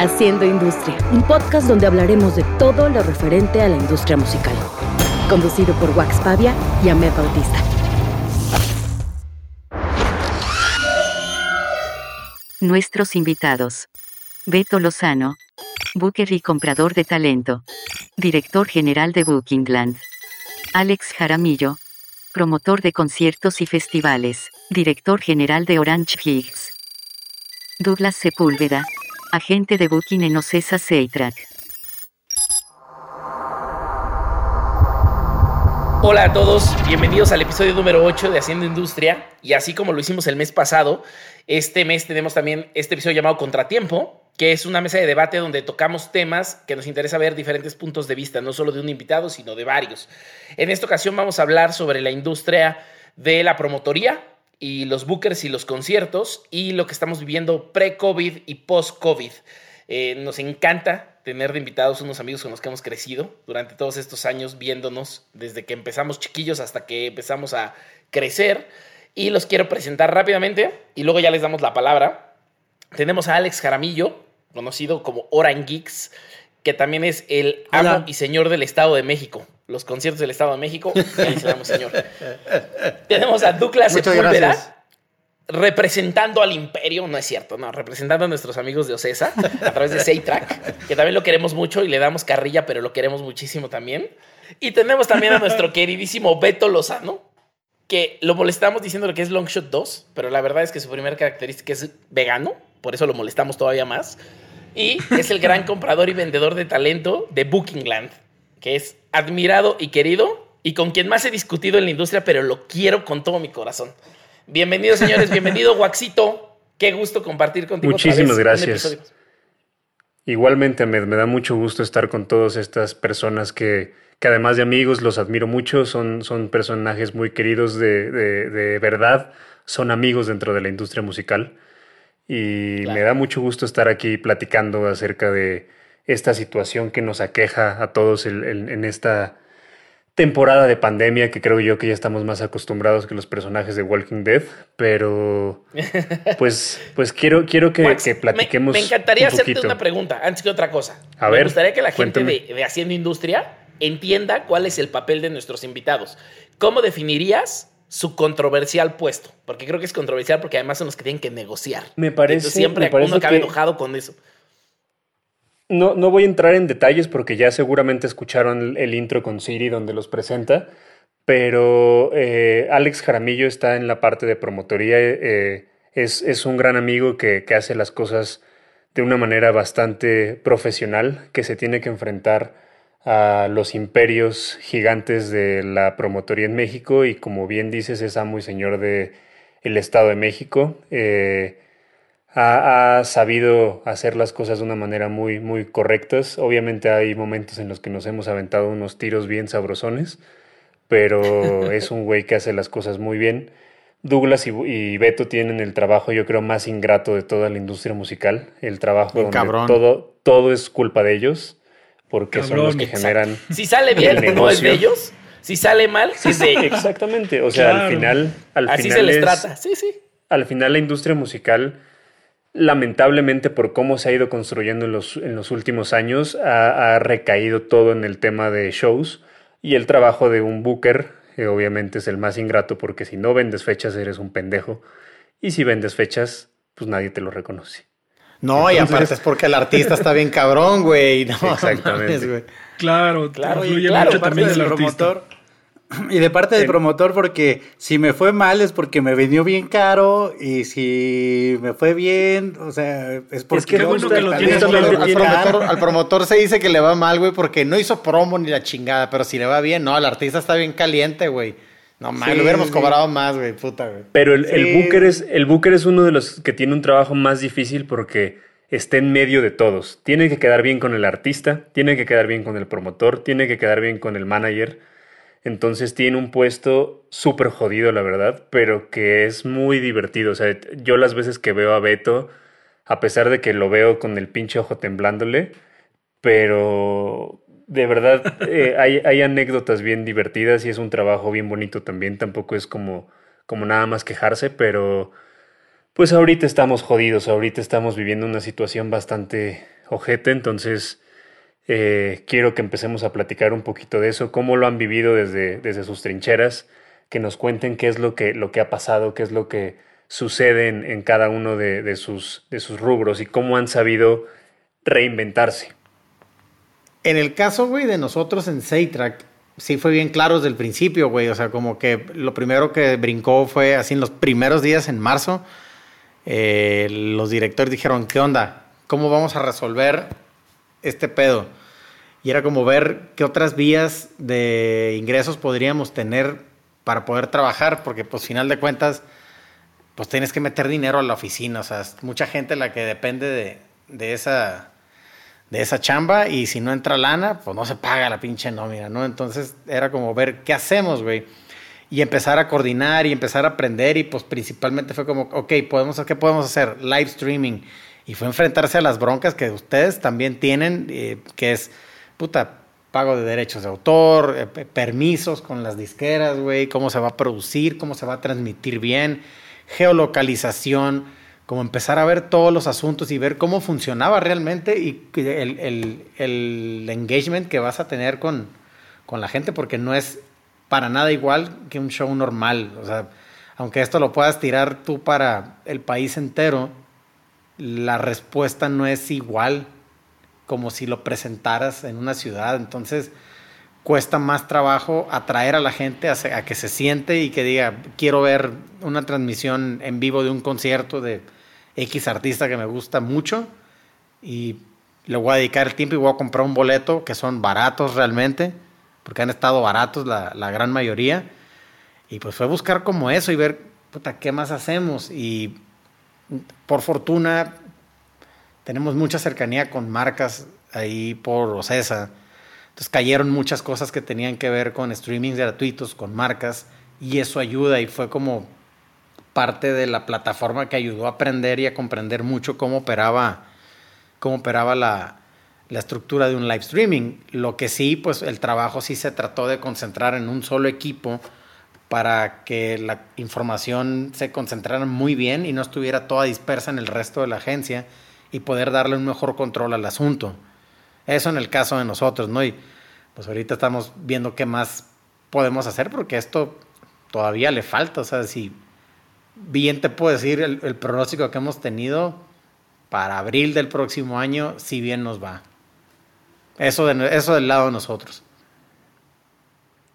Haciendo Industria, un podcast donde hablaremos de todo lo referente a la industria musical. Conducido por Wax Pavia y Ahmed Bautista. Nuestros invitados. Beto Lozano. Booker y comprador de talento. Director general de Bookingland. Alex Jaramillo. Promotor de conciertos y festivales. Director general de Orange Higgs. Douglas Sepúlveda. Agente de Booking en Ocesa Seitrack. Hola a todos, bienvenidos al episodio número 8 de Haciendo Industria. Y así como lo hicimos el mes pasado, este mes tenemos también este episodio llamado Contratiempo, que es una mesa de debate donde tocamos temas que nos interesa ver diferentes puntos de vista, no solo de un invitado, sino de varios. En esta ocasión vamos a hablar sobre la industria de la promotoría y los bookers y los conciertos y lo que estamos viviendo pre-COVID y post-COVID. Eh, nos encanta tener de invitados unos amigos con los que hemos crecido durante todos estos años viéndonos desde que empezamos chiquillos hasta que empezamos a crecer y los quiero presentar rápidamente y luego ya les damos la palabra. Tenemos a Alex Jaramillo, conocido como Oran Geeks, que también es el amo y señor del Estado de México. Los conciertos del Estado de México, ahí se señor. Tenemos a Douglas Sepúlveda, representando al imperio, no es cierto, no, representando a nuestros amigos de Ocesa a través de Seitrack, que también lo queremos mucho y le damos carrilla, pero lo queremos muchísimo también. Y tenemos también a nuestro queridísimo Beto Lozano, que lo molestamos diciéndole que es Longshot 2, pero la verdad es que su primera característica es vegano, por eso lo molestamos todavía más. Y es el gran comprador y vendedor de talento de Bookingland, que es admirado y querido y con quien más he discutido en la industria, pero lo quiero con todo mi corazón. Bienvenidos, señores. Bienvenido, Waxito. Qué gusto compartir contigo. Muchísimas gracias. Igualmente, me, me da mucho gusto estar con todas estas personas que, que, además de amigos, los admiro mucho. Son, son personajes muy queridos de, de, verdad. Son amigos dentro de la industria musical. Y me da mucho gusto estar aquí platicando acerca de esta situación que nos aqueja a todos en esta temporada de pandemia que creo yo que ya estamos más acostumbrados que los personajes de Walking Dead, pero pues, pues quiero, quiero que, platiquemos. Me, encantaría hacerte una pregunta antes que otra cosa. A me gustaría que la gente de, Haciendo Industria entienda cuál es el papel de nuestros invitados. ¿Cómo definirías su controversial puesto? Porque creo que es controversial porque además son los que tienen que negociar. Me parece. siempre uno acaba enojado con eso. No, no voy a entrar en detalles porque ya seguramente escucharon el, intro con Siri donde los presenta, pero eh, Alex Jaramillo está en la parte de promotoría. Eh, es, es, un gran amigo que, que, hace las cosas de una manera bastante profesional, que se tiene que enfrentar a los imperios gigantes de la promotoría en México y como bien dices es amo y señor de el Estado de México. Eh, ha, sabido hacer las cosas de una manera muy, muy correctas. Obviamente hay momentos en los que nos hemos aventado unos tiros bien sabrosones, pero es un güey que hace las cosas muy bien. Douglas y, Beto tienen el trabajo, yo creo, más ingrato de toda la industria musical. El trabajo donde todo, todo es culpa de ellos, porque son los que generan. Si sale bien, no es de ellos. Si sale mal, es de ellos. Exactamente. O sea, al final. Al Así final se les trata. Sí, sí. Al final, la industria musical lamentablemente por cómo se ha ido construyendo en los, en los últimos años, ha, recaído todo en el tema de shows y el trabajo de un booker obviamente es el más ingrato porque si no vendes fechas eres un pendejo y si vendes fechas pues nadie te lo reconoce. No, y aparte es porque el artista está bien cabrón, güey. Exactamente. Claro, claro, claro, también el promotor. Y de parte del promotor, porque si me fue mal es porque me vendió bien caro y si me fue bien, o sea, es porque... Es que bueno que lo tienes al, promotor, al promotor se dice que le va mal, güey, porque no hizo promo ni la chingada, pero si le va bien, no, el artista está bien caliente, güey. No mames, lo hubiéramos cobrado más, güey, puta, güey. Pero el, el, booker es, el booker es uno de los que tiene un trabajo más difícil porque está en medio de todos. Tiene que quedar bien con el artista, tiene que quedar bien con el promotor, tiene que quedar bien con el manager entonces tiene un puesto súper jodido, la verdad, pero que es muy divertido. O sea, yo las veces que veo a Beto, a pesar de que lo veo con el pinche ojo temblándole, pero de verdad eh, hay, hay, anécdotas bien divertidas y es un trabajo bien bonito también. Tampoco es como, como nada más quejarse, pero pues ahorita estamos jodidos, ahorita estamos viviendo una situación bastante ojete, entonces eh, quiero que empecemos a platicar un poquito de eso, cómo lo han vivido desde, desde sus trincheras, que nos cuenten qué es lo que, lo que ha pasado, qué es lo que sucede en, cada uno de, sus, de sus rubros y cómo han sabido reinventarse. En el caso, güey, de nosotros en Saytrack, sí fue bien claro desde el principio, güey. O sea, como que lo primero que brincó fue así en los primeros días en marzo. Eh, los directores dijeron, ¿qué onda? ¿Cómo vamos a resolver este pedo? Y era como ver qué otras vías de ingresos podríamos tener para poder trabajar, porque pues final de cuentas, pues tienes que meter dinero a la oficina. O sea, mucha gente la que depende de, de esa de esa chamba y si no entra lana, pues no se paga la pinche nómina, ¿no? Entonces era como ver qué hacemos, güey. Y empezar a coordinar y empezar a aprender y pues principalmente fue como, ok, podemos, ¿qué podemos hacer? Live streaming. Y fue enfrentarse a las broncas que ustedes también tienen, eh, que es, puta, pago de derechos de autor, eh, permisos con las disqueras, güey, cómo se va a producir, cómo se va a transmitir bien, geolocalización como empezar a ver todos los asuntos y ver cómo funcionaba realmente y el, engagement que vas a tener con, la gente, porque no es para nada igual que un show normal. O sea, aunque esto lo puedas tirar tú para el país entero, la respuesta no es igual como si lo presentaras en una ciudad. Entonces, cuesta más trabajo atraer a la gente a, que se siente y que diga, quiero ver una transmisión en vivo de un concierto de X artista que me gusta mucho y le voy a dedicar el tiempo y voy a comprar un boleto que son baratos realmente, porque han estado baratos la, gran mayoría. Y pues fue buscar como eso y ver, puta, ¿qué más hacemos? Y por fortuna tenemos mucha cercanía con marcas ahí por Ocesa. Entonces cayeron muchas cosas que tenían que ver con streamings gratuitos, con marcas, y eso ayuda y fue como parte de la plataforma que ayudó a aprender y a comprender mucho cómo operaba, cómo operaba la, la estructura de un live streaming. Lo que sí, pues el trabajo sí se trató de concentrar en un solo equipo para que la información se concentrara muy bien y no estuviera toda dispersa en el resto de la agencia y poder darle un mejor control al asunto. Eso en el caso de nosotros, ¿no? Y pues ahorita estamos viendo qué más podemos hacer porque esto todavía le falta, o sea, si bien te puedo decir el, pronóstico que hemos tenido para abril del próximo año, si bien nos va. Eso, eso del lado de nosotros.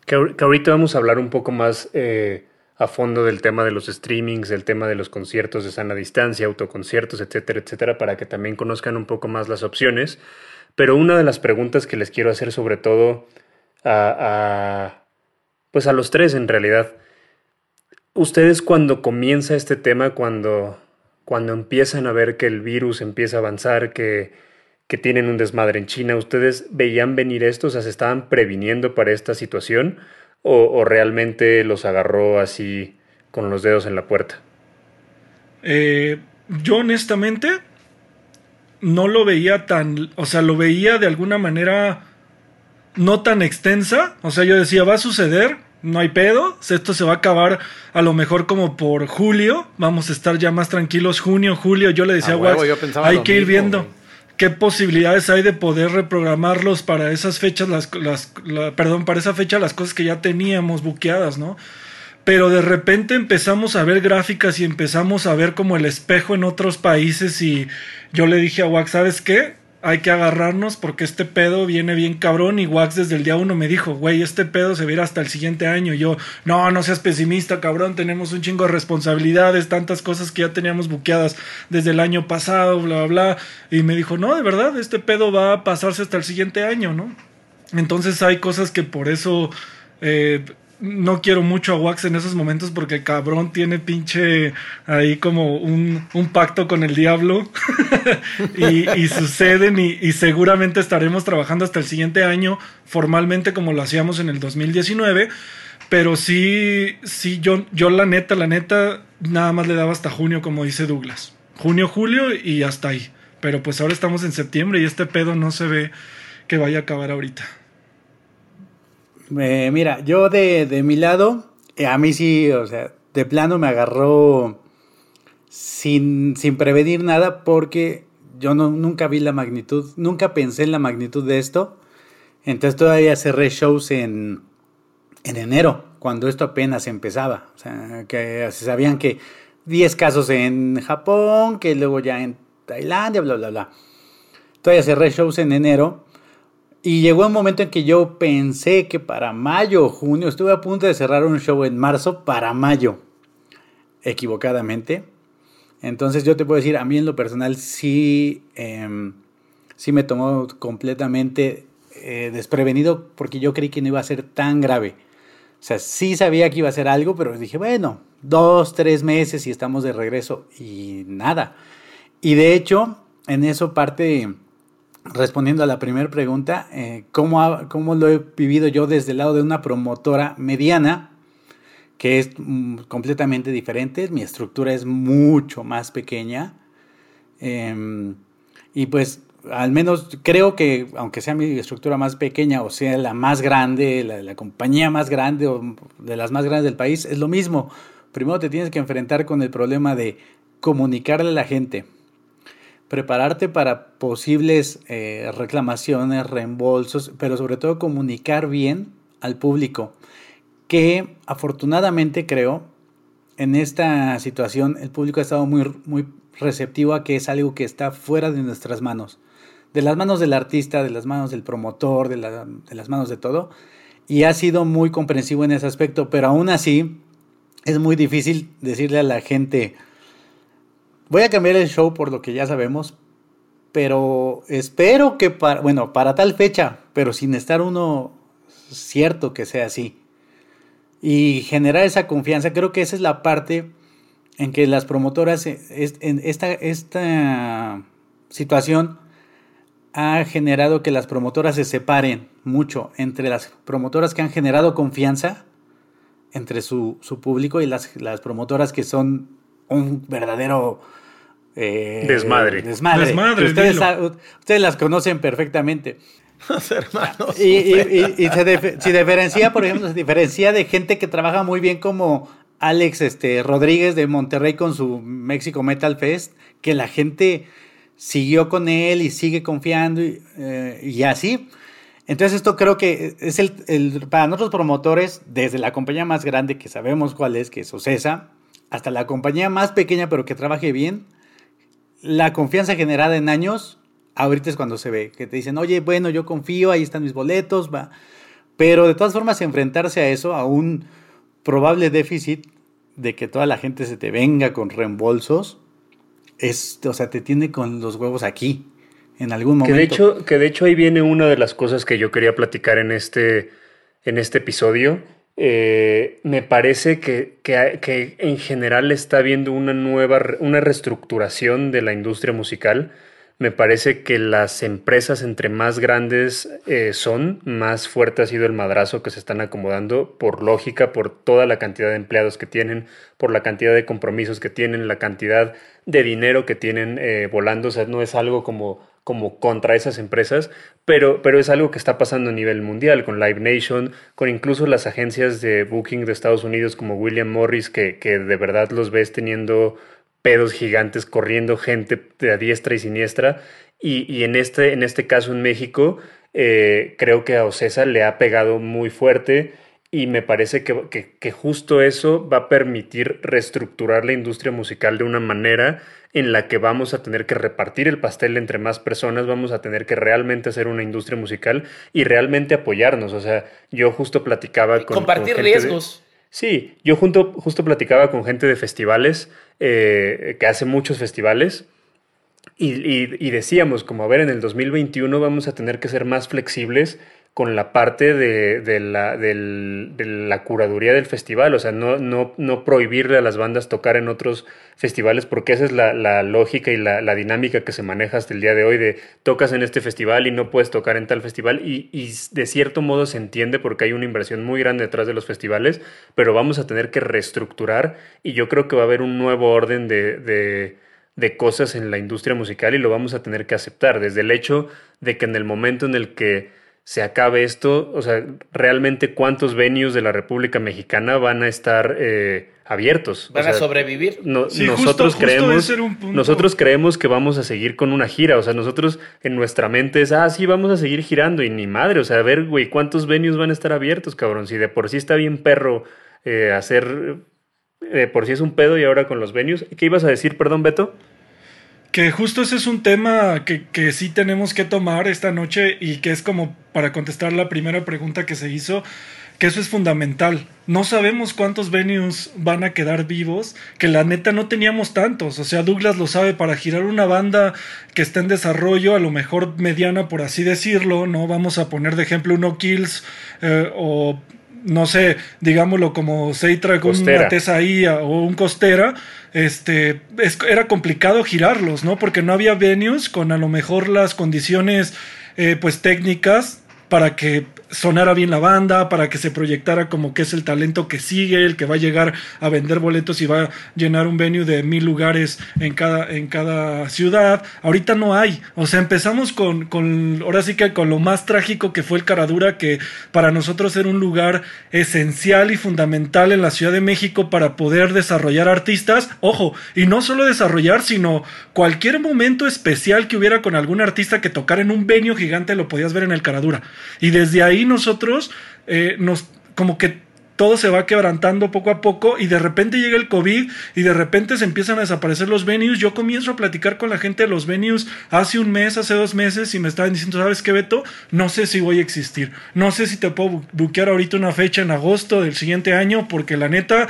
Que, ahorita vamos a hablar un poco más eh, a fondo del tema de los streamings, del tema de los conciertos de sana distancia, autoconciertos, etcétera, etcétera, para que también conozcan un poco más las opciones. Pero una de las preguntas que les quiero hacer sobre todo a pues a los tres en realidad, ustedes cuando comienza este tema, cuando, cuando empiezan a ver que el virus empieza a avanzar, que, que tienen un desmadre en China, ¿ustedes veían venir esto? O sea, ¿se estaban previniendo para esta situación? ¿O, realmente los agarró así con los dedos en la puerta? Eh, yo honestamente no lo veía tan, o sea, lo veía de alguna manera no tan extensa, o sea, yo decía, va a suceder, no hay pedo, esto se va a acabar a lo mejor como por julio, vamos a estar ya más tranquilos, junio, julio, yo le decía a hay que ir viendo qué posibilidades hay de poder reprogramarlos para esas fechas, las, las perdón, para esa fecha las cosas que ya teníamos buqueadas, ¿no? Pero de repente empezamos a ver gráficas y empezamos a ver como el espejo en otros países y yo le dije a Wax, ¿sabes qué? Hay que agarrarnos porque este pedo viene bien cabrón y Wax desde el día uno me dijo, güey, este pedo se verá hasta el siguiente año. Y yo, no, no seas pesimista, cabrón, tenemos un chingo de responsabilidades, tantas cosas que ya teníamos buqueadas desde el año pasado, bla, bla, bla. Y me dijo, no, de verdad, este pedo va a pasarse hasta el siguiente año, ¿no? Entonces hay cosas que por eso eh, no quiero mucho a Wax en esos momentos porque el cabrón tiene pinche ahí como un, pacto con el diablo y, suceden y, seguramente estaremos trabajando hasta el siguiente año formalmente como lo hacíamos en el 2019. Pero sí, sí, yo, yo la neta, la neta, nada más le daba hasta junio, como dice Douglas. Junio, julio y hasta ahí. Pero pues ahora estamos en septiembre y este pedo no se ve que vaya a acabar ahorita mira, yo de, de mi lado, eh, a mí sí, o sea, de plano me agarró sin, sin prevenir nada porque yo no, nunca vi la magnitud, nunca pensé en la magnitud de esto. Entonces todavía cerré shows en, en enero, cuando esto apenas empezaba. O sea, que se sabían que 10 casos en Japón, que luego ya en Tailandia, bla, bla, bla. Todavía cerré shows en enero. Y llegó un momento en que yo pensé que para mayo o junio, estuve a punto de cerrar un show en marzo para mayo. Equivocadamente. Entonces yo te puedo decir, a mí en lo personal sí, em, sí me tomó completamente eh, desprevenido porque yo creí que no iba a ser tan grave. O sea, sí sabía que iba a ser algo, pero dije, bueno, dos, tres meses y estamos de regreso y nada. Y de hecho, en eso parte, respondiendo a la primera pregunta, eh, ¿cómo, ¿cómo lo he vivido yo desde el lado de una promotora mediana? que es mm, completamente diferente. Mi estructura es mucho más pequeña. Em, y pues al menos creo que aunque sea mi estructura más pequeña o sea la más grande, la, la compañía más grande o de las más grandes del país, es lo mismo. Primero te tienes que enfrentar con el problema de comunicarle a la gente, prepararte para posibles eh, reclamaciones, reembolsos, pero sobre todo comunicar bien al público que afortunadamente creo, en esta situación el público ha estado muy, muy receptivo a que es algo que está fuera de nuestras manos, de las manos del artista, de las manos del promotor, de, de las manos de todo, y ha sido muy comprensivo en ese aspecto, pero aún así es muy difícil decirle a la gente, voy a cambiar el show por lo que ya sabemos, pero espero que para, bueno, para tal fecha, pero sin estar uno cierto que sea así y generar esa confianza. Creo que esa es la parte en que las promotoras, en esta, esta situación ha generado que las promotoras se separen mucho entre las promotoras que han generado confianza entre su, público y las, las, promotoras que son un verdadero eh, desmadre. Desmadre. ustedes, ustedes, las conocen perfectamente. hermanos. Y, se, diferencia, por ejemplo, se diferencia de gente que trabaja muy bien como Alex este, Rodríguez de Monterrey con su México Metal Fest, que la gente siguió con él y sigue confiando y, eh, así. Entonces esto creo que es el, para nosotros promotores, desde la compañía más grande que sabemos cuál es, que es Ocesa, hasta la compañía más pequeña pero que trabaje bien, la confianza generada en años ahorita es cuando se ve, que te dicen, oye, bueno, yo confío, ahí están mis boletos, va. Pero de todas formas, enfrentarse a eso, a un probable déficit de que toda la gente se te venga con reembolsos, es, o sea, te tiene con los huevos aquí, en algún momento. Que de hecho, que de hecho ahí viene una de las cosas que yo quería platicar en este, en este episodio. Eh, me parece que, que, en general está habiendo una nueva, una reestructuración de la industria musical me parece que las empresas entre más grandes eh, son, más fuerte ha sido el madrazo que se están acomodando por lógica, por toda la cantidad de empleados que tienen, por la cantidad de compromisos que tienen, la cantidad de dinero que tienen eh, volando. O sea, no es algo como, como contra esas empresas, pero, pero es algo que está pasando a nivel mundial, con Live Nation, con incluso las agencias de booking de Estados Unidos como William Morris, que, que de verdad los ves teniendo pedos gigantes corriendo gente de a diestra y siniestra. Y, en, este, en este caso en México, eh, creo que a Ocesa le ha pegado muy fuerte y me parece que, que, justo eso va a permitir reestructurar la industria musical de una manera en la que vamos a tener que repartir el pastel entre más personas, vamos a tener que realmente hacer una industria musical y realmente apoyarnos. O sea, yo justo platicaba con... Compartir riesgos. Sí, yo junto, justo platicaba con gente de festivales, eh, que hace muchos festivales, y, y, decíamos, como a ver, en el 2021 vamos a tener que ser más flexibles con la parte de, la, de, la, curaduría del festival, o sea, no, no, prohibirle a las bandas tocar en otros festivales, porque esa es la, la lógica y la, dinámica que se maneja hasta el día de hoy, de tocas en este festival y no puedes tocar en tal festival, y, y de cierto modo se entiende porque hay una inversión muy grande detrás de los festivales, pero vamos a tener que reestructurar y yo creo que va a haber un nuevo orden de, de de cosas en la industria musical y lo vamos a tener que aceptar, desde el hecho de que en el momento en el que se acabe esto, o sea, realmente cuántos venues de la República Mexicana van a estar eh, abiertos. Van a sobrevivir. nosotros creemos, nosotros creemos que vamos a seguir con una gira. O sea, nosotros en nuestra mente es, ah, sí, vamos a seguir girando y ni madre. O sea, a ver, güey, ¿cuántos venues van a estar abiertos, cabrón? Si de por sí está bien perro eh, hacer, de por sí es un pedo y ahora con los venues. ¿Qué ibas a decir, perdón, Beto? Que justo ese es un tema que, que sí tenemos que tomar esta noche y que es como para contestar la primera pregunta que se hizo que eso es fundamental. No sabemos cuántos venues van a quedar vivos, que la neta no teníamos tantos. O sea, Douglas lo sabe, para girar una banda que está en desarrollo, a lo mejor mediana, por así decirlo, ¿no? Vamos a poner de ejemplo uno Kills eh, o no sé, digámoslo como Seitra con una Tesaía o un Costera, este, era complicado girarlos, ¿no? Porque no había venues con a lo mejor las condiciones, eh, pues técnicas para que sonara bien la banda, para que se proyectara como que es el talento que sigue, el que va a llegar a vender boletos y va a llenar un venue de mil lugares en cada, en cada ciudad. Ahorita no hay. O sea, empezamos con, con, ahora sí que con lo más trágico que fue el Caradura, que para nosotros era un lugar esencial y fundamental en la Ciudad de México para poder desarrollar artistas. Ojo, y no solo desarrollar, sino cualquier momento especial que hubiera con algún artista que tocara en un venue gigante lo podías ver en el Caradura. Y desde ahí nosotros eh, nos como que todo se va quebrantando poco a poco y de repente llega el COVID y de repente se empiezan a desaparecer los venues. Yo comienzo a platicar con la gente de los venues hace un mes, hace dos meses y me estaban diciendo, ¿sabes qué, Beto? No sé si voy a existir. No sé si te puedo buquear ahorita una fecha en agosto del siguiente año porque la neta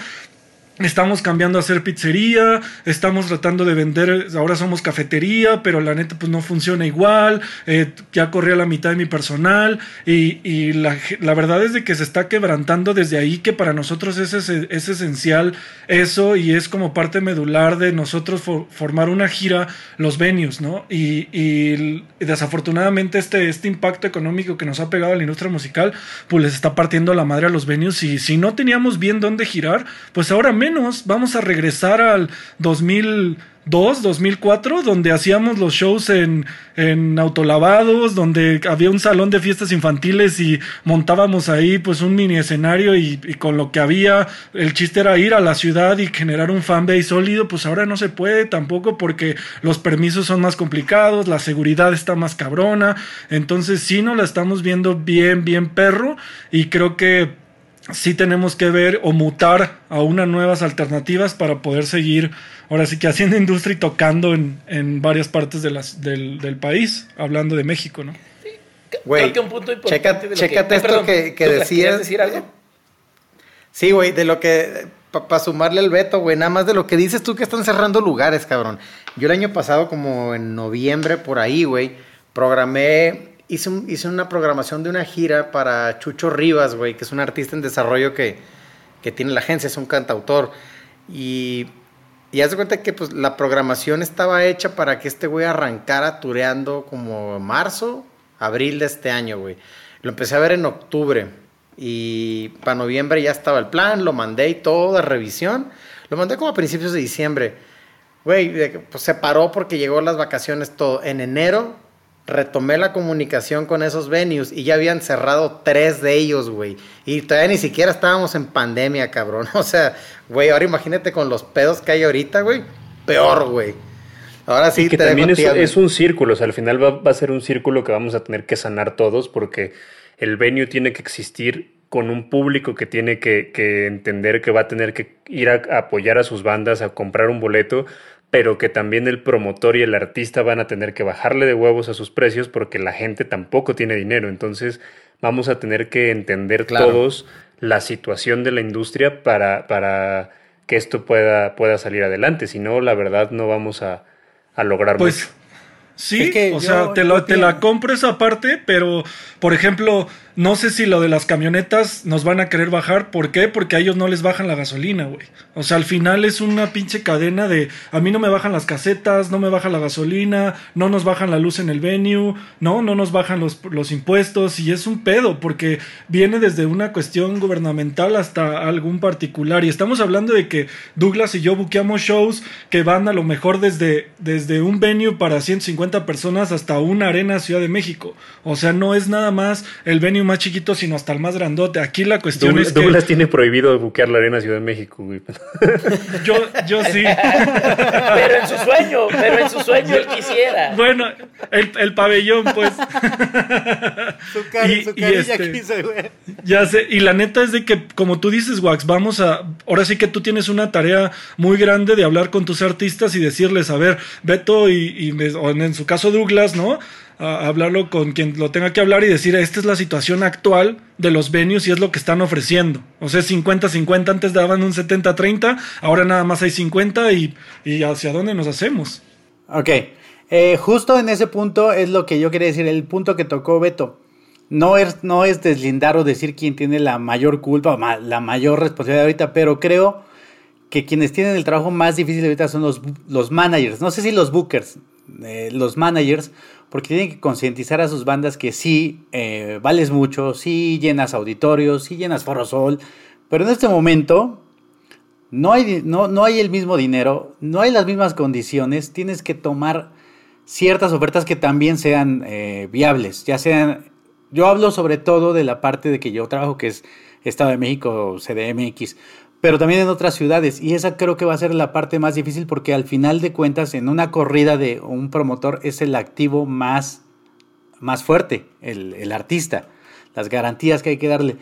Estamos cambiando a hacer pizzería, estamos tratando de vender, ahora somos cafetería, pero la neta pues no funciona igual, eh, ya corría la mitad de mi personal y, y la, verdad es de que se está quebrantando desde ahí que para nosotros es, es, es esencial eso y es como parte medular de nosotros formar una gira, los venues, ¿no? Y, y, desafortunadamente este, este impacto económico que nos ha pegado a la industria musical pues les está partiendo la madre a los venues y si no teníamos bien dónde girar, pues ahora menos vamos a regresar al 2002, 2004, donde hacíamos los shows en, en autolavados, donde había un salón de fiestas infantiles y montábamos ahí pues un mini escenario y, con lo que había, el chiste era ir a la ciudad y generar un fanbase sólido, pues ahora no se puede tampoco porque los permisos son más complicados, la seguridad está más cabrona, entonces sí no la estamos viendo bien, bien perro y creo que sí tenemos que ver o mutar a unas nuevas alternativas para poder seguir, ahora sí que haciendo industria y tocando en, en varias partes de las, del, del, país, hablando de México, ¿no? Güey, un punto importante de chécate esto que, que decías. decir algo? Sí, güey, de lo que, para sumarle el veto, güey, nada más de lo que dices tú que están cerrando lugares, cabrón. Yo el año pasado, como en noviembre, por ahí, güey, programé hice, una programación de una gira para Chucho Rivas, güey, que es un artista en desarrollo que, tiene la agencia, es un cantautor. Y, y haz de cuenta que pues, la programación estaba hecha para que este güey arrancara tureando como marzo, abril de este año, güey. Lo empecé a ver en octubre. Y para noviembre ya estaba el plan, lo mandé y todo de revisión. Lo mandé como a principios de diciembre. Güey, pues se paró porque llegó las vacaciones todo. En enero retomé la comunicación con esos venues y ya habían cerrado tres de ellos, güey. Y todavía ni siquiera estábamos en pandemia, cabrón. O sea, güey, ahora imagínate con los pedos que hay ahorita, güey. Peor, güey. Ahora sí, y que también es, un círculo, o sea, al final va, a ser un círculo que vamos a tener que sanar todos porque el venue tiene que existir con un público que tiene que, que entender que va a tener que ir a apoyar a sus bandas, a comprar un boleto, pero que también el promotor y el artista van a tener que bajarle de huevos a sus precios porque la gente tampoco tiene dinero. Entonces vamos a tener que entender todos la situación de la industria para, para que esto pueda, pueda salir adelante. Si no, la verdad no vamos a, a lograr pues, mucho. Sí, o sea, te, te la compro esa parte, pero, por ejemplo, no sé si lo de las camionetas nos van a querer bajar. ¿Por qué? Porque a ellos no les bajan la gasolina, güey. O sea, al final es una pinche cadena de a mí no me bajan las casetas, no me baja la gasolina, no nos bajan la luz en el venue, no, no nos bajan los, los impuestos y es un pedo porque viene desde una cuestión gubernamental hasta algún particular. Y estamos hablando de que Douglas y yo buqueamos shows que van a lo mejor desde, desde un venue para 150 50 personas hasta una arena Ciudad de México. O sea, no es nada más el venue más chiquito, sino hasta el más grandote. Aquí la cuestión Douglas, es que... Douglas tiene prohibido buquear la arena Ciudad de México, güey. Yo, yo sí. Pero en su sueño, pero en su sueño él quisiera. Bueno, el, el pabellón, pues. Su, car Y- su y carilla este- quiso, güey. Ya sé, y la neta es de que, como tú dices, Wax, vamos a. Ahora sí que tú tienes una tarea muy grande de hablar con tus artistas y decirles, a ver, Beto y, y me- o en su caso Douglas, ¿no? Hablarlo con quien lo tenga que hablar y decir, esta es la situación actual de los venues y es lo que están ofreciendo. O sea, 50-50, antes daban un 70-30, ahora nada más hay 50 y, y hacia dónde nos hacemos. Ok, eh, justo en ese punto es lo que yo quería decir, el punto que tocó Beto. No es, no es deslindar o decir quién tiene la mayor culpa o la mayor responsabilidad ahorita, pero creo que quienes tienen el trabajo más difícil ahorita son los, los managers. No sé si los bookers, eh, los managers, porque tienen que concientizar a sus bandas que sí eh, vales mucho, sí llenas auditorios, sí llenas Forosol, pero en este momento no hay, no, no hay el mismo dinero, no hay las mismas condiciones, tienes que tomar ciertas ofertas que también sean eh, viables, ya sean, yo hablo sobre todo de la parte de que yo trabajo, que es Estado de México, CDMX, pero también en otras ciudades, y esa creo que va a ser la parte más difícil porque al final de cuentas en una corrida de un promotor es el activo más, más fuerte, el, el artista, las garantías que hay que darle.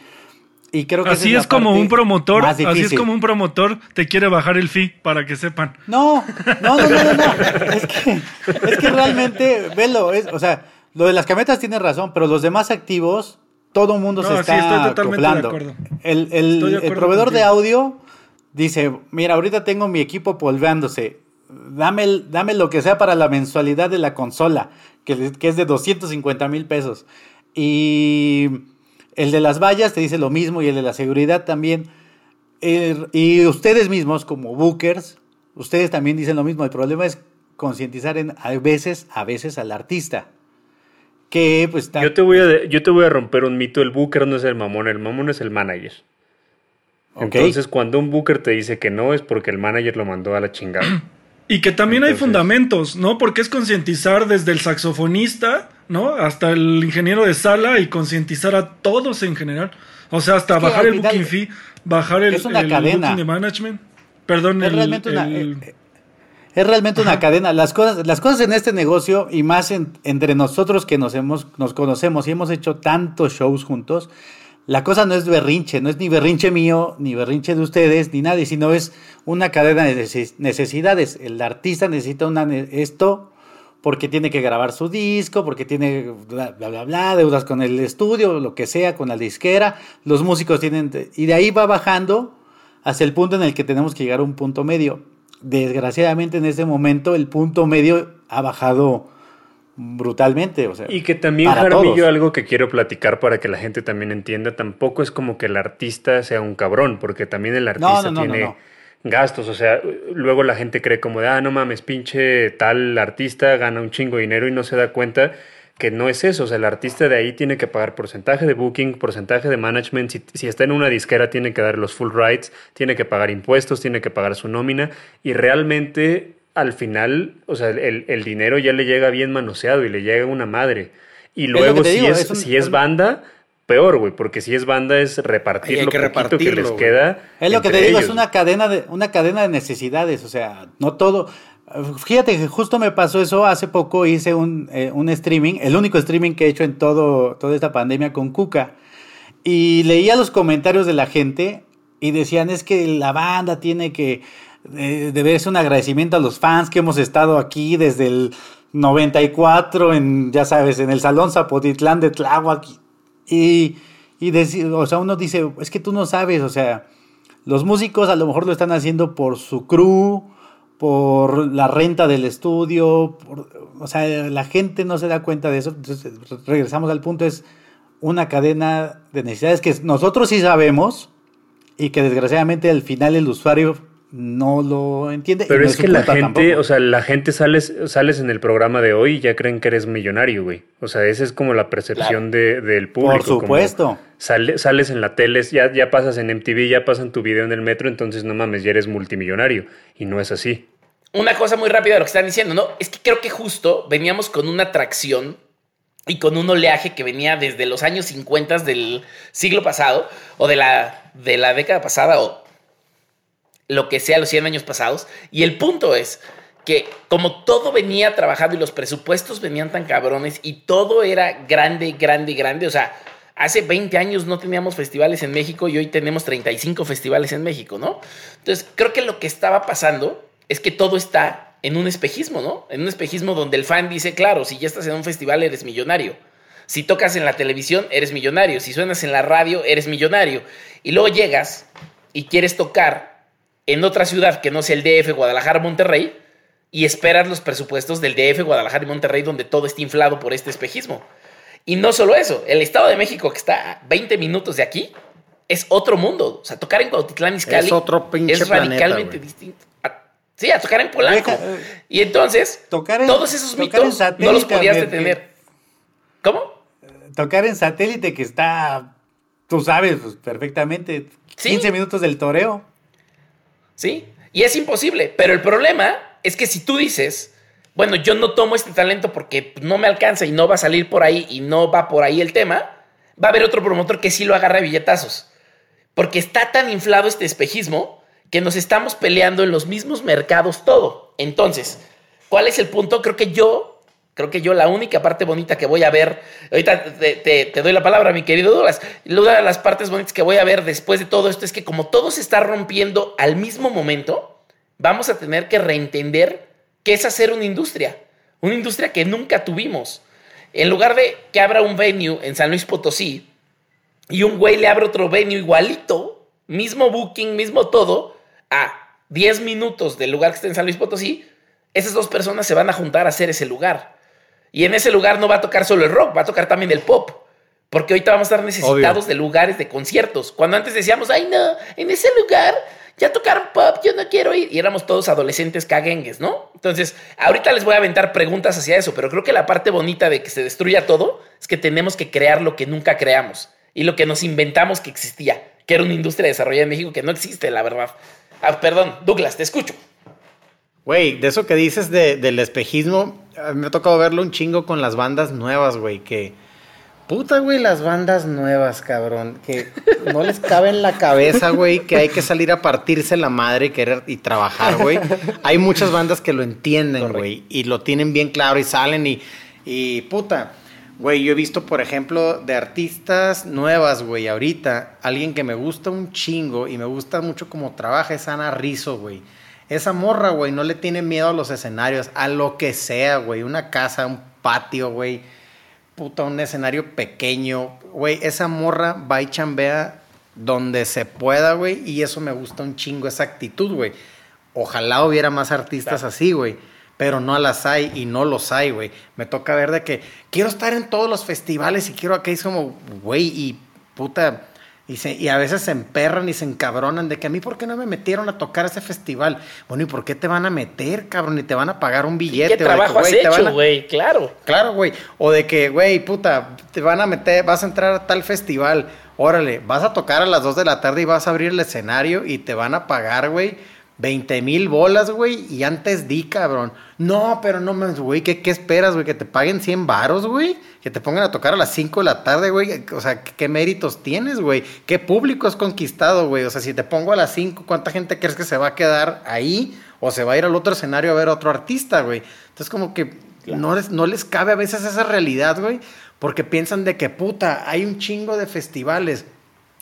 Y creo que Así es como un promotor, así es como un promotor te quiere bajar el fee para que sepan. No, no, no, no, no, no. Es que, es que realmente, velo, es, o sea, lo de las camionetas tiene razón, pero los demás activos, todo el mundo No, se sí, está estoy totalmente de acoplando. acuerdo. El, el- Estoy de el acuerdo proveedor de audio dice, mira, ahorita tengo mi equipo polveándose, dame, el- dame lo que sea para la mensualidad de la consola, que, que es de 250 mil pesos. Y el de las vallas te dice lo mismo y el de la seguridad también. Eh, y ustedes mismos, como bookers, ustedes también dicen lo mismo. El problema es concientizar en, a veces, a veces al artista. Que pues está- Yo te, voy a, yo te voy a romper un mito. El booker no es el mamón, el mamón es el manager. Ok. Entonces, cuando un booker te dice que no, es porque el manager lo mandó a la chingada. Y que también hay fundamentos, ¿no? Porque es concientizar desde el saxofonista, ¿no? Hasta el ingeniero de sala y concientizar a todos en general. O sea, hasta Es que bajar el final booking fee, bajar el, es una el cadena. booking de management. Perdón, es el, realmente una, el- eh, es realmente una cadena. Las cosas, las cosas en este negocio y más en- entre nosotros que nos hemos, nos conocemos y hemos hecho tantos shows juntos, la cosa no es berrinche, no es ni berrinche mío, ni berrinche de ustedes, ni nadie, sino es una cadena de neces- necesidades. El artista necesita una, esto porque tiene que grabar su disco, porque tiene bla, bla, bla, bla, deudas con el estudio, lo que sea, con la disquera. Los músicos tienen... Y de ahí va bajando hasta el punto en el que tenemos que llegar a un punto medio. Desgraciadamente en este momento el punto medio ha bajado brutalmente. O sea, Y que también, Jaramillo, algo que quiero platicar para que la gente también entienda, tampoco es como que el artista sea un cabrón, porque también el artista no, no, no, tiene gastos, o sea, luego la gente cree como de, ah, no mames, pinche tal artista gana un chingo de dinero y no se da cuenta que no es eso, o sea, el artista de ahí tiene que pagar porcentaje de booking, porcentaje de management, si, si está en una disquera tiene que dar los full rights, tiene que pagar impuestos, tiene que pagar su nómina y realmente al final, o sea, el, el dinero ya le llega bien manoseado y le llega una madre. Y luego si, digo, es, es un- si es banda, peor, güey, porque si es banda es repartir lo que que les queda. Es lo que te digo, es una cadena de una cadena de necesidades, o sea, no todo. Fíjate que justo me pasó eso hace poco hice un, eh, un streaming, el único streaming que he hecho en todo toda esta pandemia con Cuca y leía los comentarios de la gente y decían es que la banda tiene que eh, debe ser un agradecimiento a los fans que hemos estado aquí desde el 94 en ya sabes en el salón Zapotitlán de Tláhuac y y decir, o sea, uno dice, es que tú no sabes, o sea, los músicos a lo mejor lo están haciendo por su crew, por la renta del estudio, por- o sea, la gente no se da cuenta de eso. Entonces, regresamos al punto, es una cadena de necesidades que nosotros sí sabemos y que desgraciadamente al final el usuario no lo entiende. y Pero no es que la gente, tampoco. o sea, la gente sales, sales en el programa de hoy y ya creen que eres millonario, güey. O sea, esa es como la percepción de- del público. Por como supuesto. sale- sales en la tele, ya, ya pasas en MTV, ya pasan tu video en el metro, entonces no mames, ya eres multimillonario. Y no es así. Una cosa muy rápida de lo que están diciendo, ¿no? Es que creo que justo veníamos con una atracción y con un oleaje que venía desde los años 50 del siglo pasado o de la, de la década pasada o lo que sea los 100 años pasados. Y el punto es que como todo venía trabajando y los presupuestos venían tan cabrones y todo era grande, grande, grande, o sea, hace 20 años no teníamos festivales en México y hoy tenemos 35 festivales en México, ¿no? Entonces, creo que lo que estaba pasando es que todo está en un espejismo, ¿no? En un espejismo donde el fan dice, claro, si ya estás en un festival eres millonario. Si tocas en la televisión, eres millonario. Si suenas en la radio, eres millonario. Y luego llegas y quieres tocar en otra ciudad que no sea el DF, Guadalajara, Monterrey, y esperas los presupuestos del DF, Guadalajara y Monterrey, donde todo está inflado por este espejismo. Y no solo eso, el Estado de México, que está a 20 minutos de aquí, es otro mundo. O sea, tocar en Cuautitlán Izcalli es, otro pinche es radicalmente distinto. Sí, a tocar en Polanco. y entonces, todos esos mitos no los podías detener. ¿Cómo? Tocar en satélite que está, tú sabes pues, perfectamente, 15 minutos del toreo. Sí, y es imposible. Pero el problema es que si tú dices, bueno, yo no tomo este talento porque no me alcanza y no va a salir por ahí y no va por ahí el tema, va a haber otro promotor que sí lo agarra billetazos. Porque está tan inflado este espejismo que nos estamos peleando en los mismos mercados todo. Entonces, ¿cuál es el punto? Creo que yo, creo que yo la única parte bonita que voy a ver, ahorita te, doy la palabra, mi querido Douglas, una de las partes bonitas que voy a ver después de todo esto es que como todo se está rompiendo al mismo momento, vamos a tener que reentender qué es hacer una industria, una industria que nunca tuvimos. En lugar de que abra un venue en San Luis Potosí y un güey le abre otro venue igualito, mismo booking, mismo todo, a 10 minutos del lugar que está en San Luis Potosí, esas dos personas se van a juntar a hacer ese lugar. Y en ese lugar no va a tocar solo el rock, va a tocar también el pop. Porque ahorita vamos a estar necesitados de lugares de conciertos. Cuando antes decíamos, ay no, en ese lugar ya tocaron pop, yo no quiero ir. Y éramos todos adolescentes caguengues, ¿no? Entonces, ahorita les voy a aventar preguntas hacia eso, pero creo que la parte bonita de que se destruya todo es que tenemos que crear lo que nunca creamos y lo que nos inventamos que existía, que era una industria desarrollada en México que no existe, la verdad. Ah, perdón, Douglas, te escucho. Güey, de eso que dices del espejismo, me ha tocado verlo un chingo con las bandas nuevas, güey, que... Puta, güey, las bandas nuevas, cabrón, que no les cabe en la cabeza, güey, que hay que salir a partirse la madre y querer y trabajar, güey. Hay muchas bandas que lo entienden, güey, y lo tienen bien claro y salen y, y puta, Güey, yo he visto, por ejemplo, de artistas nuevas, güey, ahorita, alguien que me gusta un chingo y me gusta mucho cómo trabaja es Ana Rizzo, güey. Esa morra, güey, no le tiene miedo a los escenarios, a lo que sea, güey. Una casa, un patio, güey. Puta, un escenario pequeño. Güey, esa morra va y chambea donde se pueda, güey. Y eso me gusta un chingo, esa actitud, güey. Ojalá hubiera más artistas así, güey pero no las hay y no los hay, güey. Me toca ver de que quiero estar en todos los festivales y quiero que es como, güey, y puta, y, y a veces se emperran y se encabronan de que a mí, ¿por qué no me metieron a tocar ese festival? Bueno, ¿y por qué te van a meter, cabrón? Y te van a pagar un billete. ¿Qué trabajo has hecho, güey? Claro. Claro, güey. O de que, güey, puta, te van a meter, vas a entrar a tal festival. Órale, vas a tocar a las 2 de la tarde y vas a abrir el escenario y te van a pagar, güey 20 mil bolas, güey, y antes di, cabrón. No, pero no mames, güey, ¿qué, ¿qué, esperas, güey? ¿Que te paguen 100 varos, güey? ¿Que te pongan a tocar a las 5 de la tarde, güey? O sea, ¿qué, méritos tienes, güey? ¿Qué público has conquistado, güey? O sea, si te pongo a las 5, ¿cuánta gente crees que se va a quedar ahí? ¿O se va a ir al otro escenario a ver a otro artista, güey? Entonces, como que no, les, no les cabe a veces esa realidad, güey, porque piensan de que, puta, hay un chingo de festivales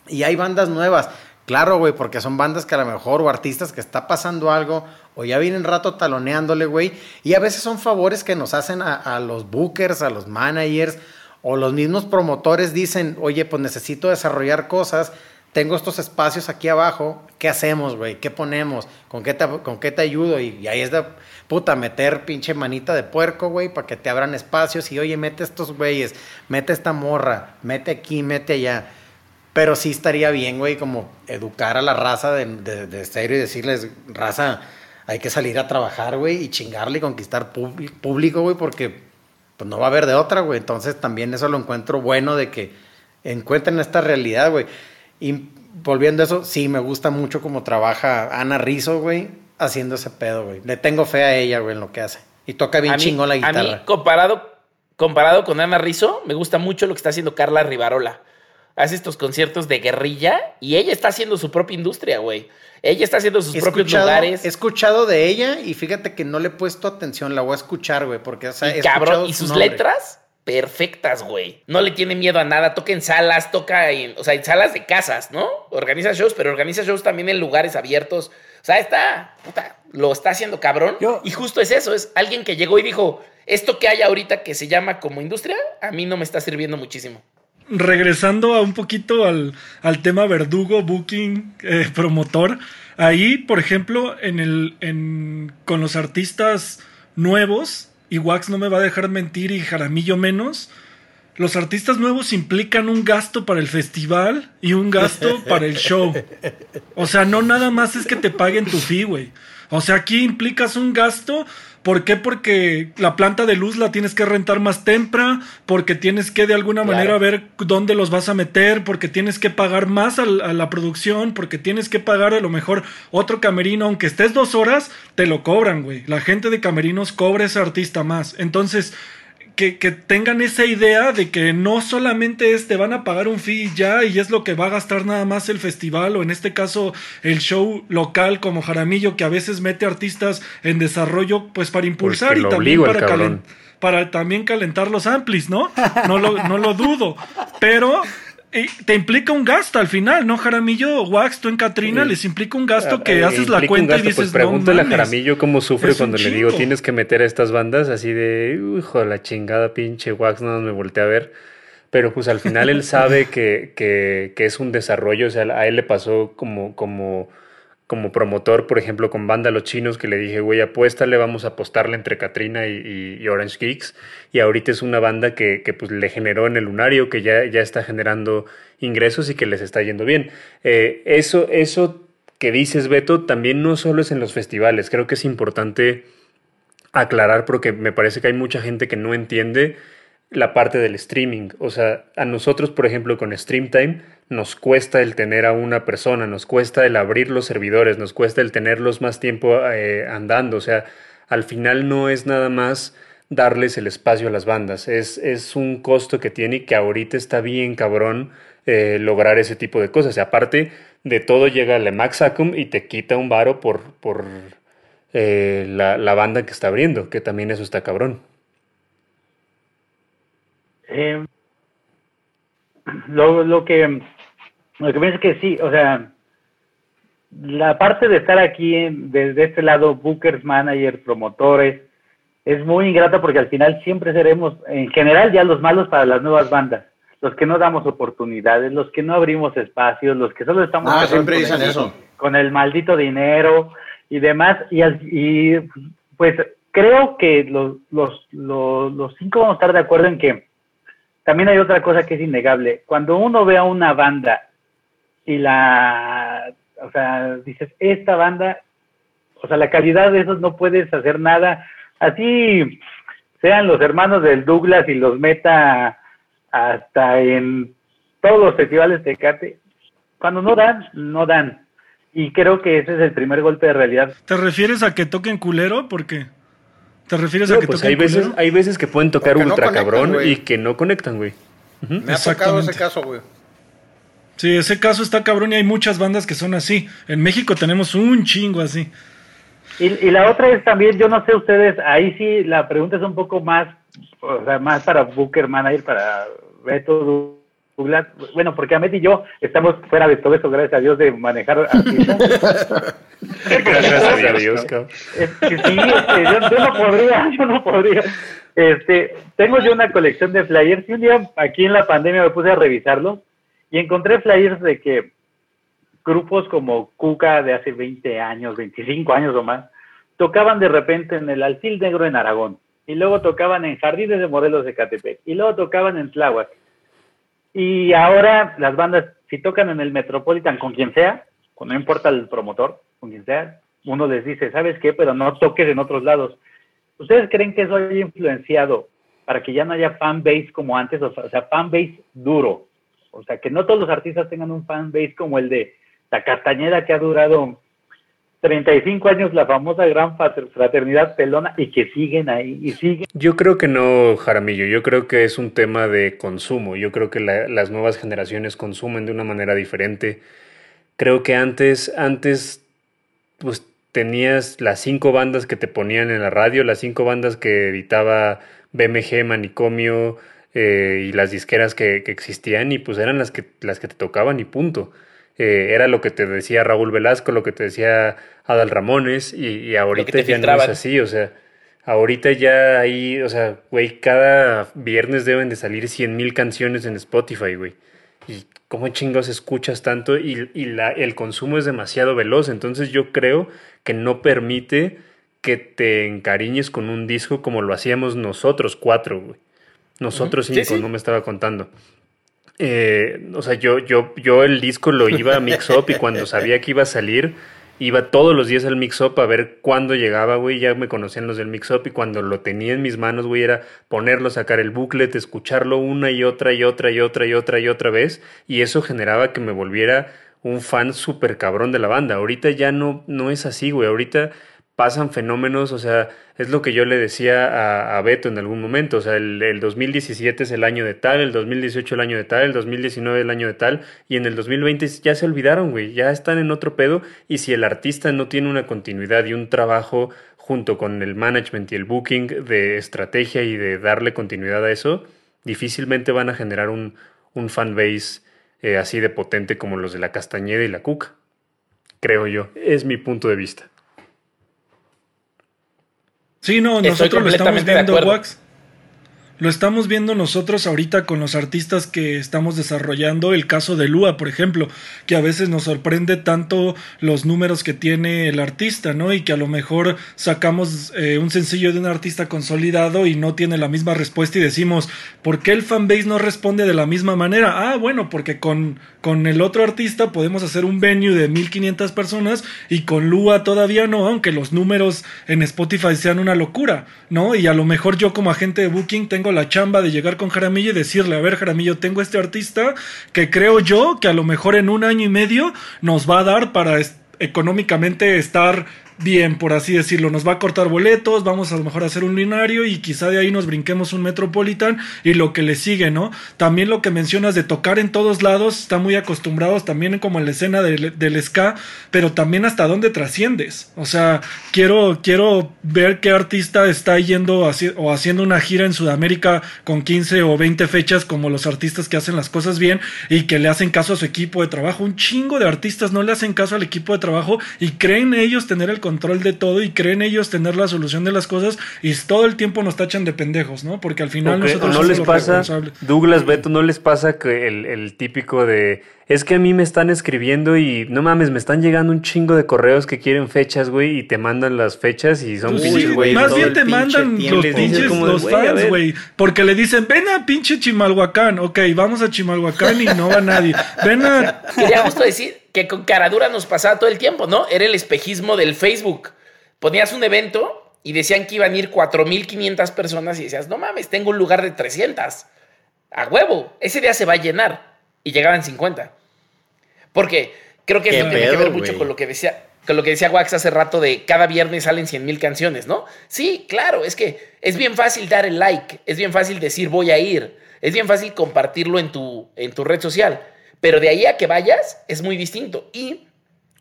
y hay bandas nuevas Claro, güey, porque son bandas que a lo mejor o artistas que está pasando algo o ya vienen rato taloneándole, güey. Y a veces son favores que nos hacen a, los bookers, a los managers o los mismos promotores dicen, oye, pues necesito desarrollar cosas, tengo estos espacios aquí abajo, ¿qué hacemos, güey? ¿Qué ponemos? ¿Con qué te, con qué te ayudo? Y, ahí es de, puta, meter pinche manita de puerco, güey, para que te abran espacios y, oye, mete estos güeyes, mete esta morra, mete aquí, mete allá. Pero sí estaría bien, güey, como educar a la raza de, de, serio y decirles, raza, hay que salir a trabajar, güey, y chingarle y conquistar público, güey, porque pues no va a haber de otra, güey. Entonces también eso lo encuentro bueno de que encuentren esta realidad, güey. Y volviendo a eso, sí, me gusta mucho cómo trabaja Ana Rizzo, güey. haciendo ese pedo, güey. Le tengo fe a ella, güey, en lo que hace. Y toca bien A chingón la A guitarra. mí, comparado, comparado con Ana Rizzo, me gusta mucho lo que está haciendo Carla Rivarola. Hace estos conciertos de guerrilla y ella está haciendo su propia industria, güey. Ella está haciendo sus propios escuchado, lugares. he escuchado de ella y fíjate que no le he puesto atención, la voy a escuchar, güey, porque o sea, y he cabrón, escuchado y su sus nombre. letras perfectas, güey. No le tiene miedo a nada, toca en salas, toca en, o sea, en salas de casas, ¿no? Organiza shows, pero organiza shows también en lugares abiertos. O sea, está, puta, lo está haciendo cabrón. Yo- y justo es eso, es alguien que llegó y dijo, esto que hay ahorita que se llama como industria, a mí no me está sirviendo muchísimo. Regresando a un poquito al, al tema verdugo, booking, eh, promotor, ahí, por ejemplo, en el, en, con los artistas nuevos, y Wax no me va a dejar mentir y Jaramillo menos, los artistas nuevos implican un gasto para el festival y un gasto para el show. O sea, no nada más es que te paguen tu fee, güey. O sea, aquí implicas un gasto. ¿Por qué? Porque la planta de luz la tienes que rentar más temprano, porque tienes que de alguna Claro. manera ver dónde los vas a meter, porque tienes que pagar más a, la producción, porque tienes que pagar a lo mejor otro camerino, aunque estés dos horas, te lo cobran, güey. La gente de camerinos cobra a ese artista más. Entonces, que, que tengan esa idea de que no solamente es te van a pagar un fee ya y es lo que va a gastar nada más el festival o en este caso el show local como Jaramillo que a veces mete artistas en desarrollo pues para impulsar Porque y también para, cabrón. calen- para también calentar los amplis, ¿no? No lo, no lo dudo, pero eh, te implica un gasto al final, ¿no, Jaramillo? Wax, tú en Katrina Sí. les implica un gasto que Eh, haces la cuenta y gasto, dices, pues pregúntale no a. Jaramillo cómo sufre cuando le digo tienes que meter a estas bandas así de hijo de la chingada pinche wax no me volteé a ver pero pues al final él sabe que, que, que es un desarrollo o sea a él le pasó como como como promotor por ejemplo con banda Los Chinos que le dije güey apuéstale vamos a apostarle entre Katrina y, Orange Geeks y ahorita es una banda que, que, pues le generó en el lunario que ya, ya está generando ingresos y que les está yendo bien Eh, eso eso que dices, Beto, también no solo es en los festivales. Creo que es importante aclarar porque me parece que hay mucha gente que no entiende la parte del streaming. O sea, a nosotros, por ejemplo, con Streamtime, nos cuesta el tener a una persona, nos cuesta el abrir los servidores, nos cuesta el tenerlos más tiempo eh, andando. O sea, al final no es nada más darles el espacio a las bandas. Es, es un costo que tiene y que ahorita está bien cabrón eh, lograr ese tipo de cosas. Y aparte de todo llega el Max Acum y te quita un varo por, por eh, la, la banda que está abriendo, que también eso está cabrón. Eh, lo, lo que lo que pienso es que sí, o sea, la parte de estar aquí en- desde este lado, bookers, managers, promotores, es muy ingrata porque al final siempre seremos, en general, ya los malos para las nuevas bandas, los que no damos oportunidades, los que no abrimos espacios, los que solo estamos Ah, con siempre el- dicen eso. con el maldito dinero y demás. Y, y, pues creo que los, los, los, los cinco vamos a estar de acuerdo en que también hay otra cosa que es innegable. Cuando uno ve a una banda y la, o sea, dices, esta banda, o sea, la calidad de esos no puedes hacer nada. Así sean los hermanos del Douglas y los meta hasta en todos los festivales de Cate. Cuando no dan, no dan. Y creo que ese es el primer golpe de realidad. ¿Te refieres a que toquen culero? ¿Por qué? ¿Te refieres a que pues toquen hay veces, culero? hay veces que pueden tocar Porque no ultra conectan, cabrón y que no conectan, güey. Me ha tocado ese caso, güey. Sí, ese caso está cabrón y hay muchas bandas que son así. En México tenemos un chingo así. Y, y la otra es también, yo no sé ustedes, ahí sí la pregunta es un poco más, o sea, más para Booker Manager, para Beto Douglas. Bueno, porque Ahmed y yo estamos fuera de todo eso, gracias a Dios, de manejar artistas. Gracias a Dios, cabrón. Es que sí, este, yo, yo no podría, yo no podría. Este, tengo yo una colección de flyers y un día aquí en la pandemia me puse a revisarlos y encontré flyers de que grupos como Cuca de hace 20 años, 25 años o más, tocaban de repente en el Alfil Negro en Aragón y luego tocaban en Jardines de Morelos de Catepec y luego tocaban en Tláhuac. Y ahora las bandas, si tocan en el Metropolitan con quien sea, no importa el promotor, con quien sea, uno les dice, ¿sabes qué? Pero no toques en otros lados. ¿Ustedes creen que eso haya influenciado para que ya no haya fan base como antes? O sea, fan base duro. O sea, que no todos los artistas tengan un fan base como el de la Castañeda que ha durado 35 años la famosa gran fraternidad pelona y que siguen ahí y siguen. Yo creo que no, Jaramillo, yo creo que es un tema de consumo, yo creo que las nuevas generaciones consumen de una manera diferente. Creo que antes, antes, pues tenías las cinco bandas que te ponían en la radio, las cinco bandas que editaba BMG, Manicomio eh, y las disqueras que, que, existían y pues eran las que, las que te tocaban y punto. Eh, era lo que te decía Raúl Velasco, lo que te decía Adal Ramones, y, ahorita ya no es así, o sea, ahorita ya ahí, o sea, güey, cada viernes deben de salir 100 mil canciones en Spotify, güey. Y cómo chingos escuchas tanto y, y la, el consumo es demasiado veloz, entonces yo creo que no permite que te encariñes con un disco como lo hacíamos nosotros cuatro, güey. Nosotros cinco, no me estaba contando. Eh, o sea, yo, yo, yo el disco lo iba a mix up y cuando sabía que iba a salir, iba todos los días al mix up a ver cuándo llegaba, güey. Ya me conocían los del mix up y cuando lo tenía en mis manos, güey, era ponerlo, sacar el booklet, escucharlo una y otra y otra y otra y otra y otra vez. Y eso generaba que me volviera un fan súper cabrón de la banda. Ahorita ya no, no es así, güey. Ahorita pasan fenómenos, o sea, es lo que yo le decía a, Beto en algún momento, o sea, el, 2017 es el año de tal, el 2018 el año de tal, el 2019 el año de tal, y en el 2020 ya se olvidaron, güey, ya están en otro pedo, y si el artista no tiene una continuidad y un trabajo junto con el management y el booking de estrategia y de darle continuidad a eso, difícilmente van a generar un, un fanbase eh, así de potente como los de la Castañeda y la Cuca, creo yo, es mi punto de vista. Sí, no, nosotros lo estamos viendo, Wax. Lo estamos viendo nosotros ahorita con los artistas que estamos desarrollando. El caso de Lua, por ejemplo, que a veces nos sorprende tanto los números que tiene el artista, ¿no? Y que a lo mejor sacamos eh, un sencillo de un artista consolidado y no tiene la misma respuesta y decimos, ¿por qué el fanbase no responde de la misma manera? Ah, bueno, porque con, con el otro artista podemos hacer un venue de 1500 personas y con Lua todavía no, aunque los números en Spotify sean una locura, ¿no? Y a lo mejor yo como agente de Booking tengo la chamba de llegar con Jaramillo y decirle, a ver Jaramillo, tengo este artista que creo yo que a lo mejor en un año y medio nos va a dar para económicamente estar bien, por así decirlo. Nos va a cortar boletos, vamos a lo mejor a hacer un lineario y quizá de ahí nos brinquemos un Metropolitan y lo que le sigue, ¿no? También lo que mencionas de tocar en todos lados, está muy acostumbrados también como en la escena del, del ska, pero también hasta dónde trasciendes. O sea, quiero, quiero ver qué artista está yendo o haciendo una gira en Sudamérica con 15 o 20 fechas como los artistas que hacen las cosas bien y que le hacen caso a su equipo de trabajo. Un chingo de artistas no le hacen caso al equipo de trabajo y creen ellos tener el control de todo y creen ellos tener la solución de las cosas y todo el tiempo nos tachan de pendejos, ¿no? Porque al final nosotros no les pasa, Douglas Beto, no les pasa que el, típico de es que a mí me están escribiendo y no mames, me están llegando un chingo de correos que quieren fechas, güey, y te mandan las fechas y son pinches, güey. Más bien te mandan los pinches, los fans, güey. Porque le dicen, ven a pinche Chimalhuacán. Ok, vamos a Chimalhuacán y no va nadie. Ven a. Quería justo decir que con caradura nos pasaba todo el tiempo, ¿no? Era el espejismo del Facebook ponías un evento y decían que iban a ir 4.500 personas y decías, no mames, tengo un lugar de 300. A huevo, ese día se va a llenar. Y llegaban 50. Porque creo que esto tiene que ver mucho con lo que decía con lo que decía Wax hace rato de cada viernes salen 100 mil canciones, ¿no? Sí, claro, es que es bien fácil dar el like, es bien fácil decir voy a ir, es bien fácil compartirlo en tu, en tu red social, pero de ahí a que vayas es muy distinto. Y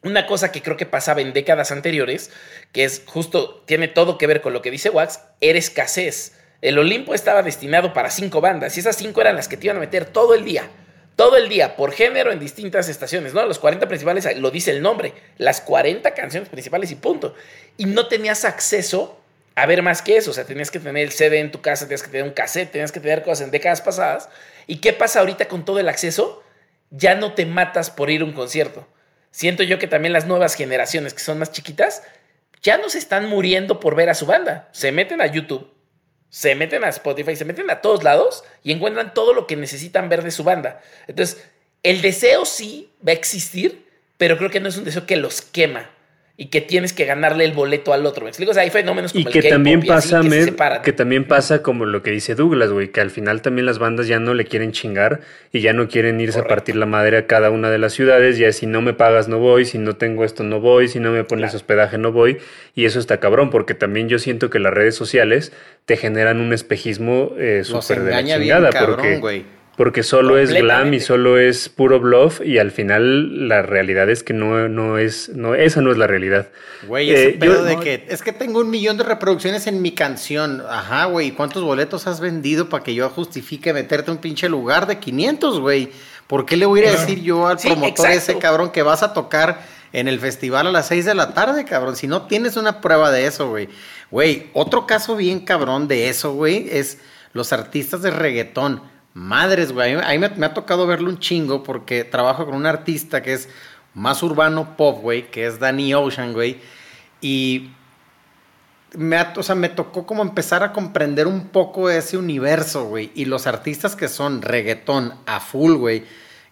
una cosa que creo que pasaba en décadas anteriores, que es justo, tiene todo que ver con lo que dice Wax, era escasez. El Olimpo estaba destinado para cinco bandas y esas cinco eran las que te iban a meter todo el día. Todo el día, por género, en distintas estaciones, ¿no? Los 40 principales, lo dice el nombre, las 40 canciones principales y punto. Y no tenías acceso a ver más que eso. O sea, tenías que tener el CD en tu casa, tenías que tener un cassette, tenías que tener cosas en décadas pasadas. ¿Y qué pasa ahorita con todo el acceso? Ya no te matas por ir a un concierto siento yo que también las nuevas generaciones que son más chiquitas ya no se están muriendo por ver a su banda. Se meten a YouTube, se meten a Spotify, se meten a todos lados y encuentran todo lo que necesitan ver de su banda. Entonces, el deseo sí va a existir, pero creo que no es un deseo que los quema. Y que tienes que ganarle el boleto al otro. ¿Me explico? O sea, hay fenómenos como y el que también y así pasa, que se men, separan. que también pasa como lo que dice Douglas, güey, que al final también las bandas ya no le quieren chingar y ya no quieren irse Correcto. a partir la madre a cada una de las ciudades, ya si no me pagas no voy, si no tengo esto no voy, si no me pones Claro. hospedaje no voy, y eso está cabrón, porque también yo siento que las redes sociales te generan un espejismo eh, súper de la bien, chingada, cabrón, porque, güey. Porque solo es glam y solo es puro bluff, y al final la realidad es que no, no es, no, esa no es la realidad. Güey, ese Eh, yo- de que es que tengo un millón de reproducciones en mi canción. Ajá, güey. ¿y ¿Cuántos boletos has vendido para que yo justifique meterte a un pinche lugar de 500, güey? ¿Por qué le voy a ir a Claro. decir yo al Sí, promotor exacto. ese cabrón que vas a tocar en el festival a las 6 de la tarde, cabrón? Si no tienes una prueba de eso, güey. Güey, otro caso bien cabrón de eso, güey, es los artistas de reggaetón. Madres, güey. A mí, me ha tocado verlo un chingo porque trabajo con un artista que es más urbano pop, güey, que es Danny Ocean, güey. Y me, ha- o sea, me tocó como empezar a comprender un poco ese universo, güey. Y los artistas que son reggaetón a full, güey,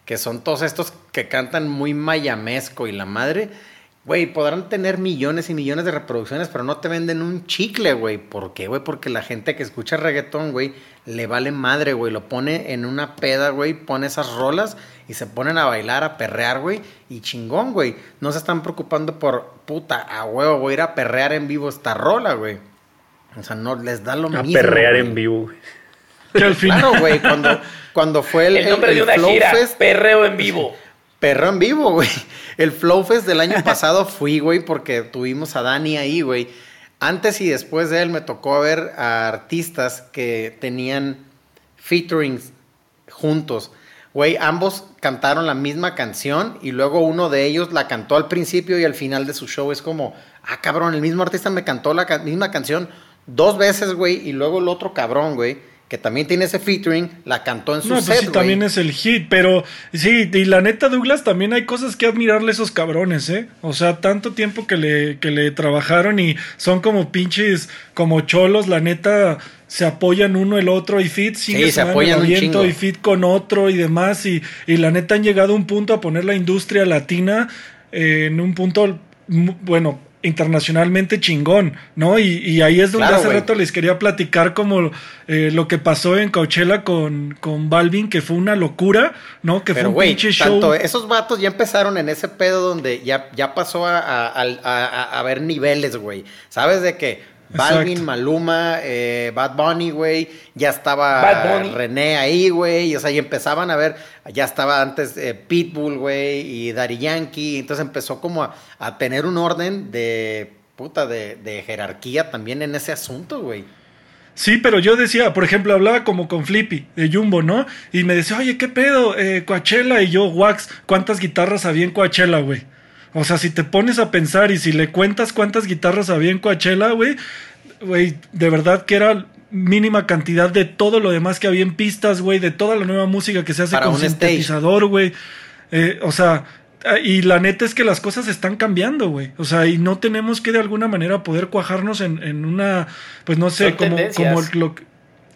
que son todos estos que cantan muy mayamesco y la madre, güey, podrán tener millones y millones de reproducciones, pero no te venden un chicle, güey. ¿Por qué, güey? Porque la gente que escucha reggaetón, güey, le vale madre, güey. Lo pone en una peda, güey, pone esas rolas y se ponen a bailar, a perrear, güey. Y chingón, güey. No se están preocupando por, puta, a huevo, voy a ir a perrear en vivo esta rola, güey. O sea, no les da lo A mismo. perrear güey. en vivo. güey. Que al final. Claro, güey, cuando, cuando fue el, El nombre el de una Flow gira, Fest, perreo en vivo. Perro en vivo, güey. El Flow Fest del año pasado fui, güey, porque tuvimos a Dani ahí, güey. Antes y después de él me tocó ver a artistas que tenían featurings juntos. Güey, ambos cantaron la misma canción y luego uno de ellos la cantó al principio y al final de su show. Es como, ah, cabrón, el mismo artista me cantó la misma canción dos veces, güey, y luego el otro cabrón, güey, que también tiene ese featuring, la cantó en su No, pues set, sí, güey. también es el hit, pero sí, y la neta, Douglas, también hay cosas que admirarle a esos cabrones, ¿eh? O sea, tanto tiempo que le, que le trabajaron y son como pinches, como cholos, la neta, se apoyan uno el otro y fit, Sí, se apoyan un chingo. y fit con otro y demás, y, y la neta han llegado a un punto a poner la industria latina eh, en un punto, bueno, internacionalmente chingón, ¿no? Y, y ahí es donde Claro, hace rato les quería platicar como eh, lo que pasó en Coachella con, con Balvin, que fue una locura, ¿no? Que fue un pinche show. tanto esos vatos ya empezaron en ese pedo donde ya, ya pasó a, a, a- a- a ver niveles, güey. ¿Sabes de qué? Balvin, Exacto. Maluma, eh, Bad Bunny, güey. Ya estaba Bad Bunny. René ahí, güey. Y, O sea, y empezaban a ver, ya estaba antes eh, Pitbull, güey, y Daddy Yankee. Entonces empezó como a, a tener un orden de, puta, de, de jerarquía también en ese asunto, güey. Sí, pero yo decía, por ejemplo, hablaba como con Flippy de Jumbo, ¿no? Y me decía, oye, ¿qué pedo? Eh, Coachella y yo, Wax, ¿cuántas guitarras había en Coachella, güey? O sea, si te pones a pensar y si le cuentas cuántas guitarras había en Coachella, güey, güey, de verdad que era mínima cantidad de todo lo demás que había en pistas, güey, de toda la nueva música que se hace Para con sintetizador, güey. Eh, o sea, ah, y la neta es que las cosas están cambiando, güey. O sea, y no tenemos que de alguna manera poder cuajarnos en, en una, pues no sé, Son como, tendencias. como lo que-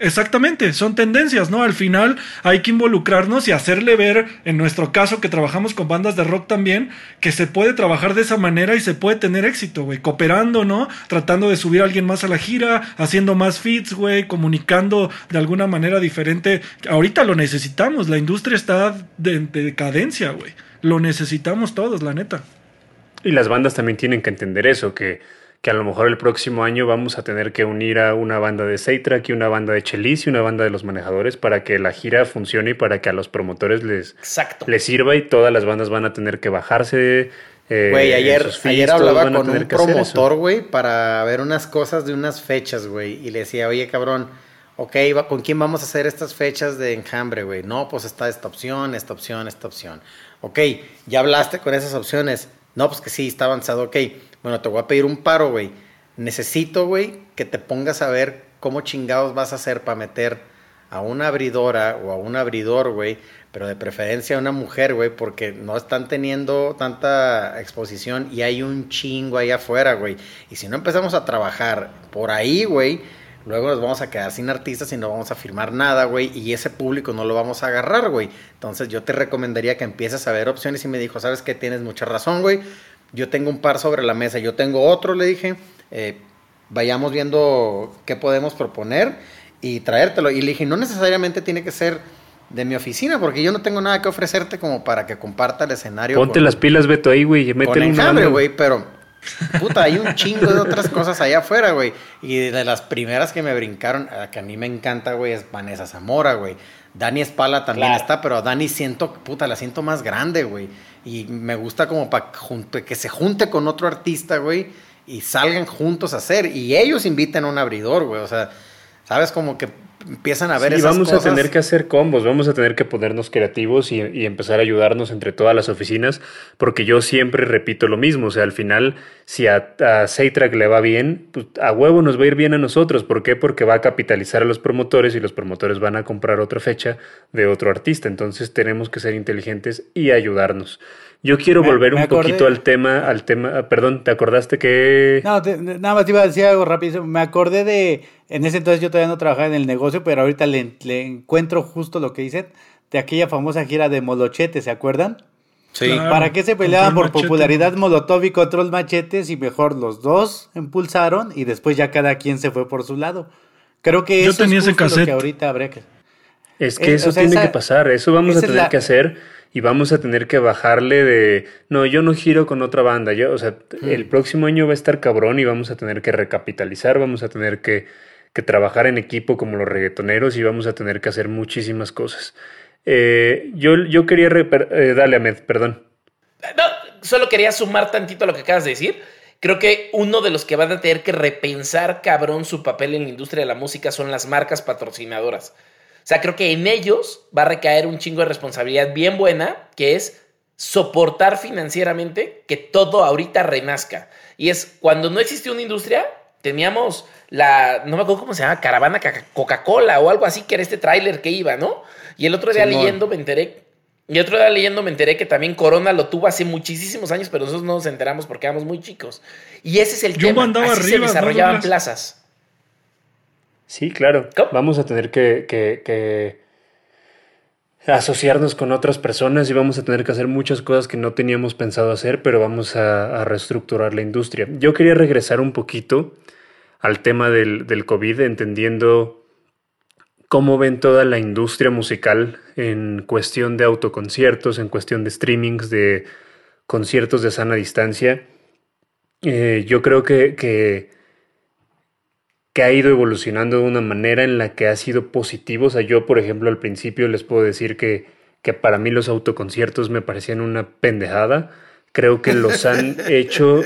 Exactamente, son tendencias, ¿no? Al final hay que involucrarnos y hacerle ver, en nuestro caso que trabajamos con bandas de rock también, que se puede trabajar de esa manera y se puede tener éxito, güey. Cooperando, ¿no? Tratando de subir a alguien más a la gira, haciendo más fits, güey, comunicando de alguna manera diferente. Ahorita lo necesitamos, la industria está de, de decadencia, güey. Lo necesitamos todos, la neta. Y las bandas también tienen que entender eso, que, que a lo mejor el próximo año vamos a tener que unir a una banda de Seitrak y una banda de Chelis y una banda de los manejadores para que la gira funcione y para que a los promotores les, Exacto. les sirva y todas las bandas van a tener que bajarse. eh, Güey, ayer, fees, ayer hablaba con un promotor, güey, para ver unas cosas de unas fechas, güey. Y le decía, oye, cabrón, ok, ¿con quién vamos a hacer estas fechas de enjambre, güey? No, pues está esta opción, esta opción, esta opción. Ok, ya hablaste con esas opciones. No, pues que sí, está avanzado. Ok, bueno, te voy a pedir un paro, güey. Necesito, güey, que te pongas a ver cómo chingados vas a hacer para meter a una abridora o a un abridor, güey, pero de preferencia a una mujer, güey, porque no están teniendo tanta exposición y hay un chingo ahí afuera, güey. Y si no empezamos a trabajar por ahí, güey, luego nos vamos a quedar sin artistas y no vamos a firmar nada, güey, y ese público no lo vamos a agarrar, güey. Entonces yo te recomendaría que empieces a ver opciones y me dijo, ¿sabes qué? Tienes mucha razón, güey. Yo tengo un par sobre la mesa, yo tengo otro, le dije, eh, vayamos viendo qué podemos proponer y traértelo. Y le dije, no necesariamente tiene que ser de mi oficina, porque yo no tengo nada que ofrecerte como para que comparta el escenario. Ponte las pilas, Beto, ahí, güey. Con enjambre, güey, pero puta, hay un chingo de otras cosas allá afuera, güey. Y de las primeras que me brincaron, que a mí me encanta, güey, es Vanessa Zamora, güey. Dani Espala también está, pero a Dani siento, puta, la siento más grande, güey. Y me gusta como para que se junte con otro artista, güey, y salgan juntos a hacer. Y ellos inviten a un abridor, güey. O sea, sabes, como que empiezan a ver sí, vamos a tener que hacer combos, vamos a tener que ponernos creativos y, empezar a ayudarnos entre todas las oficinas, porque yo siempre repito lo mismo, o sea, al final, si a, a le va bien, pues a huevo nos va a ir bien a nosotros, ¿por qué? Porque va a capitalizar a los promotores y los promotores van a comprar otra fecha de otro artista, entonces tenemos que ser inteligentes y ayudarnos. Yo quiero volver un poquito al tema, al tema, ah, perdón, ¿te acordaste que...? No, nada más te iba a decir algo rápido. Me acordé de, en ese entonces yo todavía no trabajaba en el negocio, pero ahorita le, encuentro justo lo que dicen de aquella famosa gira de Molochete, ¿se acuerdan? Sí. ¿Para qué se peleaban por popularidad Molotov y Control Machetes y mejor los dos impulsaron y después ya cada quien se fue por su lado? Creo que eso es lo que ahorita habría que... Es que eh, eso tiene que pasar, eso vamos a tener que hacer y vamos a tener que bajarle de, no, yo no giro con otra banda, yo, o sea, el próximo año va a estar cabrón y vamos a tener que recapitalizar, vamos a tener que, que trabajar en equipo como los reggaetoneros y vamos a tener que hacer muchísimas cosas. Eh, yo, yo quería, eh, dale Ahmed, perdón. No, solo quería sumar tantito a lo que acabas de decir. Creo que uno de los que van a tener que repensar cabrón su papel en la industria de la música son las marcas patrocinadoras. O sea, creo que en ellos va a recaer un chingo de responsabilidad bien buena, que es soportar financieramente que todo ahorita renazca. Y es cuando no existía una industria, teníamos la, no me acuerdo cómo se llama, Caravana Coca-Cola o algo así, que era este tráiler que iba, ¿no? Y el otro día leyendo me enteré, y otro día leyendo me enteré que también Corona lo tuvo hace muchísimos años, pero nosotros no nos enteramos porque éramos muy chicos. Y ese es el Yo tema. Andaba así arriba, se desarrollaban plazas. Sí, claro. Vamos a tener que, asociarnos con otras personas y vamos a tener que hacer muchas cosas que no teníamos pensado hacer, pero vamos a, reestructurar la industria. Yo quería regresar un poquito al tema del, del COVID, entendiendo cómo ven toda la industria musical en cuestión de autoconciertos, en cuestión de streamings, de conciertos de sana distancia. Eh, yo creo que que ha ido evolucionando de una manera en la que ha sido positivo. O sea, yo, por ejemplo, al principio les puedo decir que, que para mí los autoconciertos me parecían una pendejada. Creo que los han hecho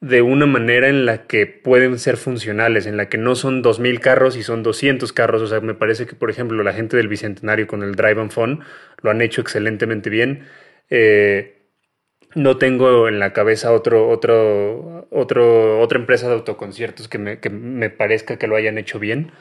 de una manera en la que pueden ser funcionales, en la que no son 2.000 carros y son 200 carros. O sea, me parece que, por ejemplo, la gente del Bicentenario con el Drive and Phone lo han hecho excelentemente bien. Eh, no tengo en la cabeza otro, otro, otro, otra empresa de autoconciertos que me, que me parezca que lo hayan hecho bien.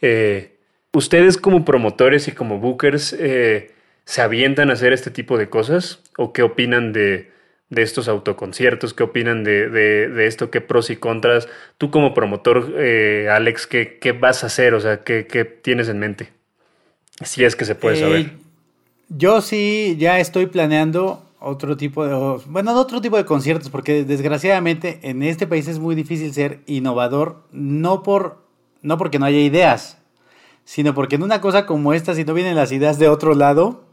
Eh, ¿Ustedes como promotores y como bookers eh, se avientan a hacer este tipo de cosas? ¿O qué opinan de, de estos autoconciertos? ¿Qué opinan de, de, de, esto? ¿Qué pros y contras? Tú como promotor, eh, Alex, ¿qué, ¿qué, vas a hacer? O sea, ¿qué, ¿qué, tienes en mente? Si es que se puede saber. Yo sí, ya estoy planeando otro tipo de, bueno, otro tipo de conciertos, porque desgraciadamente en este país es muy difícil ser innovador, no por, no porque no haya ideas, sino porque en una cosa como esta, si no vienen las ideas de otro lado,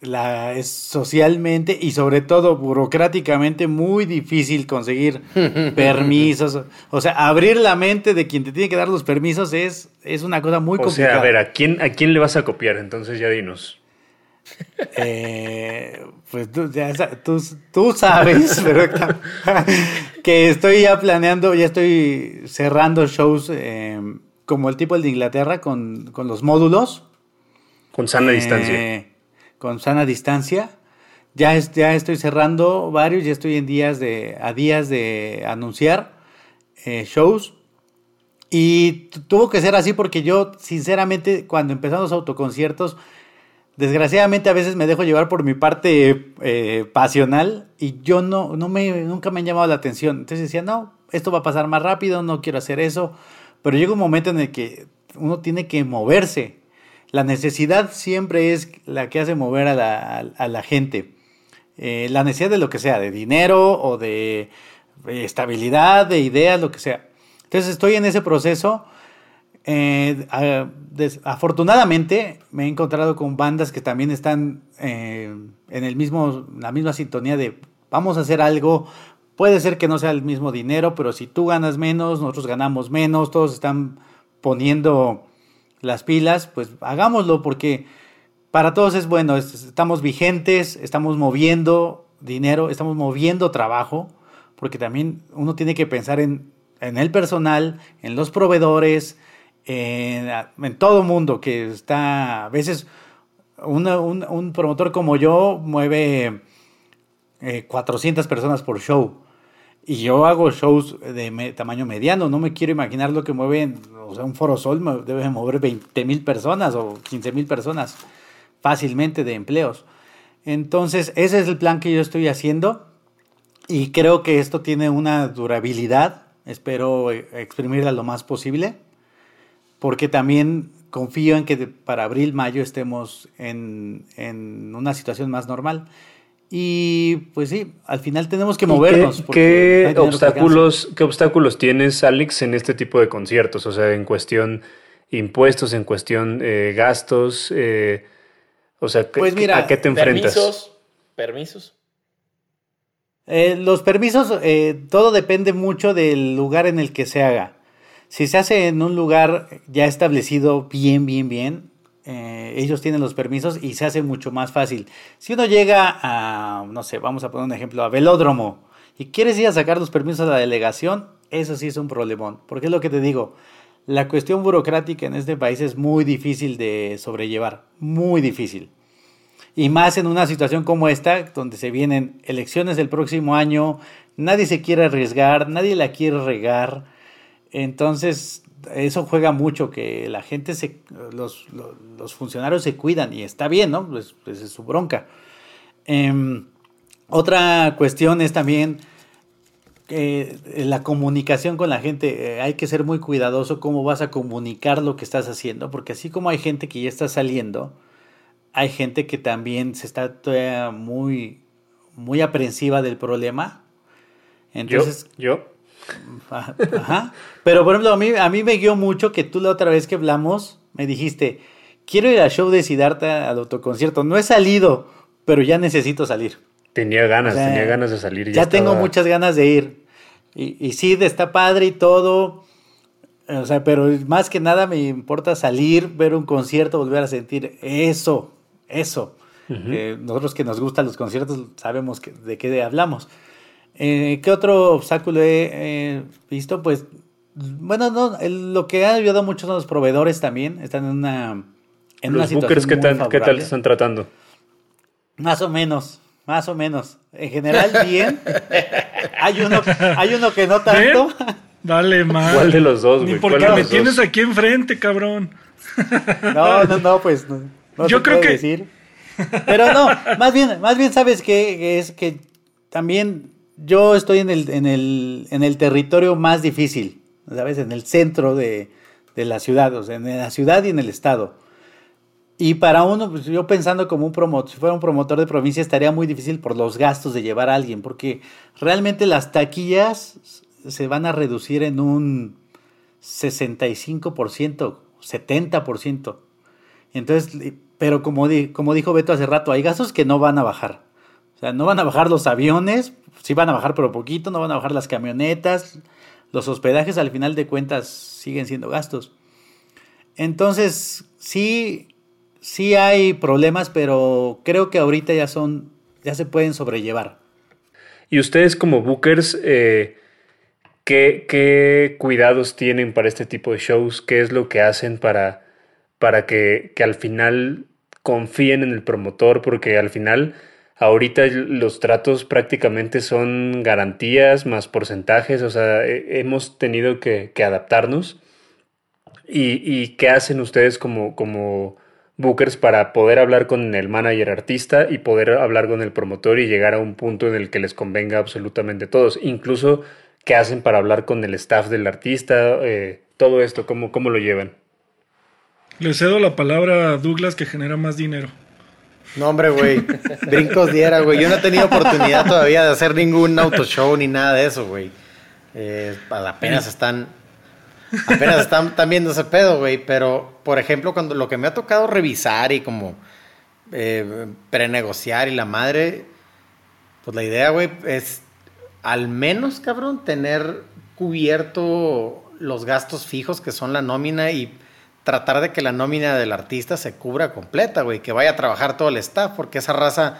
la, es socialmente y sobre todo burocráticamente muy difícil conseguir permisos. O sea, abrir la mente de quien te tiene que dar los permisos es, es una cosa muy complicada. O sea, a ver, ¿a quién, ¿a quién le vas a copiar? Entonces ya dinos. Eh, pues tú, tú, sabes, pero que estoy ya planeando, ya estoy cerrando shows eh, como el tipo el de Inglaterra con, los módulos. Con sana distancia. Eh, con sana distancia. Ya, ya estoy cerrando varios, ya estoy en días de, a días de anunciar shows. Y tuvo que ser así porque yo, sinceramente, cuando empezamos los autoconciertos, desgraciadamente a veces me dejo llevar por mi parte eh, pasional y yo no, no me, nunca me han llamado la atención. Entonces decía, no, esto va a pasar más rápido, no quiero hacer eso. Pero llega un momento en el que uno tiene que moverse. La necesidad siempre es la que hace mover a la, a, la gente. eh, la necesidad de lo que sea, de dinero o de estabilidad, de ideas, lo que sea. Entonces estoy en ese proceso. Eh, afortunadamente me he encontrado con bandas que también están eh, en el mismo, la misma sintonía de vamos a hacer algo. Puede ser que no sea el mismo dinero, pero si tú ganas menos, nosotros ganamos menos, todos están poniendo las pilas, pues hagámoslo porque para todos es bueno, estamos vigentes, estamos moviendo dinero, estamos moviendo trabajo, porque también uno tiene que pensar en, el personal, en los proveedores, en, en todo mundo que está, a veces un, promotor como yo mueve 400 eh, personas por show. Y yo hago shows de tamaño mediano, no me quiero imaginar lo que mueven, o sea, un Foro Sol debe mover 20 mil personas o 15 mil personas fácilmente de empleos. Entonces, ese es el plan que yo estoy haciendo y creo que esto tiene una durabilidad. Espero eh, exprimirla lo más posible porque también confío en que para abril, mayo estemos en, en una situación más normal. Y pues sí, al final tenemos que movernos. ¿Qué, obstáculos, ¿Qué obstáculos tienes, Alex, en este tipo de conciertos? O sea, en cuestión impuestos, en cuestión eh, gastos. Eh, o sea, pues mira, ¿a qué te enfrentas? Permisos. Permisos. Eh, los permisos, todo depende mucho del lugar en el que se haga. Si se hace en un lugar ya establecido bien, bien, bien, eh, ellos tienen los permisos y se hace mucho más fácil. Si uno llega a, no sé, vamos a poner un ejemplo, a velódromo y quieres ir a sacar los permisos a la delegación, eso sí es un problemón. Porque es lo que te digo, la cuestión burocrática en este país es muy difícil de sobrellevar, muy difícil. Y más en una situación como esta, donde se vienen elecciones el próximo año, nadie se quiere arriesgar, nadie la quiere regar. Entonces, eso juega mucho, que la gente, se, los, funcionarios se cuidan y está bien, ¿no? Pues, pues es su bronca. Em, otra cuestión es también eh, la comunicación con la gente. Eh, hay que ser muy cuidadoso cómo vas a comunicar lo que estás haciendo, porque así como hay gente que ya está saliendo, hay gente que también se está todavía muy, muy aprensiva del problema. Entonces, yo Ajá. Pero por ejemplo, a mí, a mí me guió mucho que tú la otra vez que hablamos me dijiste, quiero ir al show de Siddhartha al autoconcierto. No he salido, pero ya necesito salir. Tenía ganas, tenía ganas de salir. Ya, tengo muchas ganas de ir. Y, y sí, está padre y todo. O sea, pero más que nada me importa salir, ver un concierto, volver a sentir eso, eso. nosotros que nos gustan los conciertos sabemos que, de qué hablamos. Eh, ¿Qué otro obstáculo he visto? Pues, bueno, no, lo que ha ayudado mucho son los proveedores también. Están en una, en los bookers, ¿qué, tal, ¿qué tal están tratando? Más o menos, más o menos. En general, bien. hay, uno, hay uno que no tanto. Dale, mal. ¿Cuál de los dos, Ni porque me tienes aquí enfrente, cabrón. no, no, no, pues no, Yo creo que decir. Pero no, más bien, más bien sabes que es que también yo estoy en el, en el, en el territorio más difícil, ¿sabes? En el centro de, la ciudad, o sea, en la ciudad y en el estado. Y para uno, pues yo pensando como un promotor, si fuera un promotor de provincia, estaría muy difícil por los gastos de llevar a alguien, porque realmente las taquillas se van a reducir en un 65%, 70%. Entonces, pero como, como dijo Beto hace rato, hay gastos que no van a bajar. O sea, no van a bajar los aviones, sí van a bajar pero poquito, no van a bajar las camionetas, los hospedajes al final de cuentas siguen siendo gastos. Entonces, sí, sí hay problemas, pero creo que ahorita ya son, ya se pueden sobrellevar. Y ustedes como bookers, eh, ¿qué, ¿qué, cuidados tienen para este tipo de shows? ¿Qué es lo que hacen para, para que, que al final confíen en el promotor? Porque al final Ahorita los tratos prácticamente son garantías más porcentajes, o sea, hemos tenido que, adaptarnos. ¿Y, qué hacen ustedes como, como bookers para poder hablar con el manager artista y poder hablar con el promotor y llegar a un punto en el que les convenga absolutamente a todos? Incluso, ¿qué hacen para hablar con el staff del artista? Eh, todo esto, ¿cómo, ¿cómo lo llevan? Le cedo la palabra a Douglas que genera más dinero. No, hombre, güey. Brincos diera, güey. Yo no he tenido oportunidad todavía de hacer ningún auto show ni nada de eso, güey. Eh, apenas están. Apenas están, están viendo ese pedo, güey. Pero, por ejemplo, cuando lo que me ha tocado revisar y como eh, prenegociar y la madre, pues la idea, güey, es al menos, cabrón, tener cubierto los gastos fijos que son la nómina y tratar de que la nómina del artista se cubra completa, güey, que vaya a trabajar todo el staff, porque esa raza,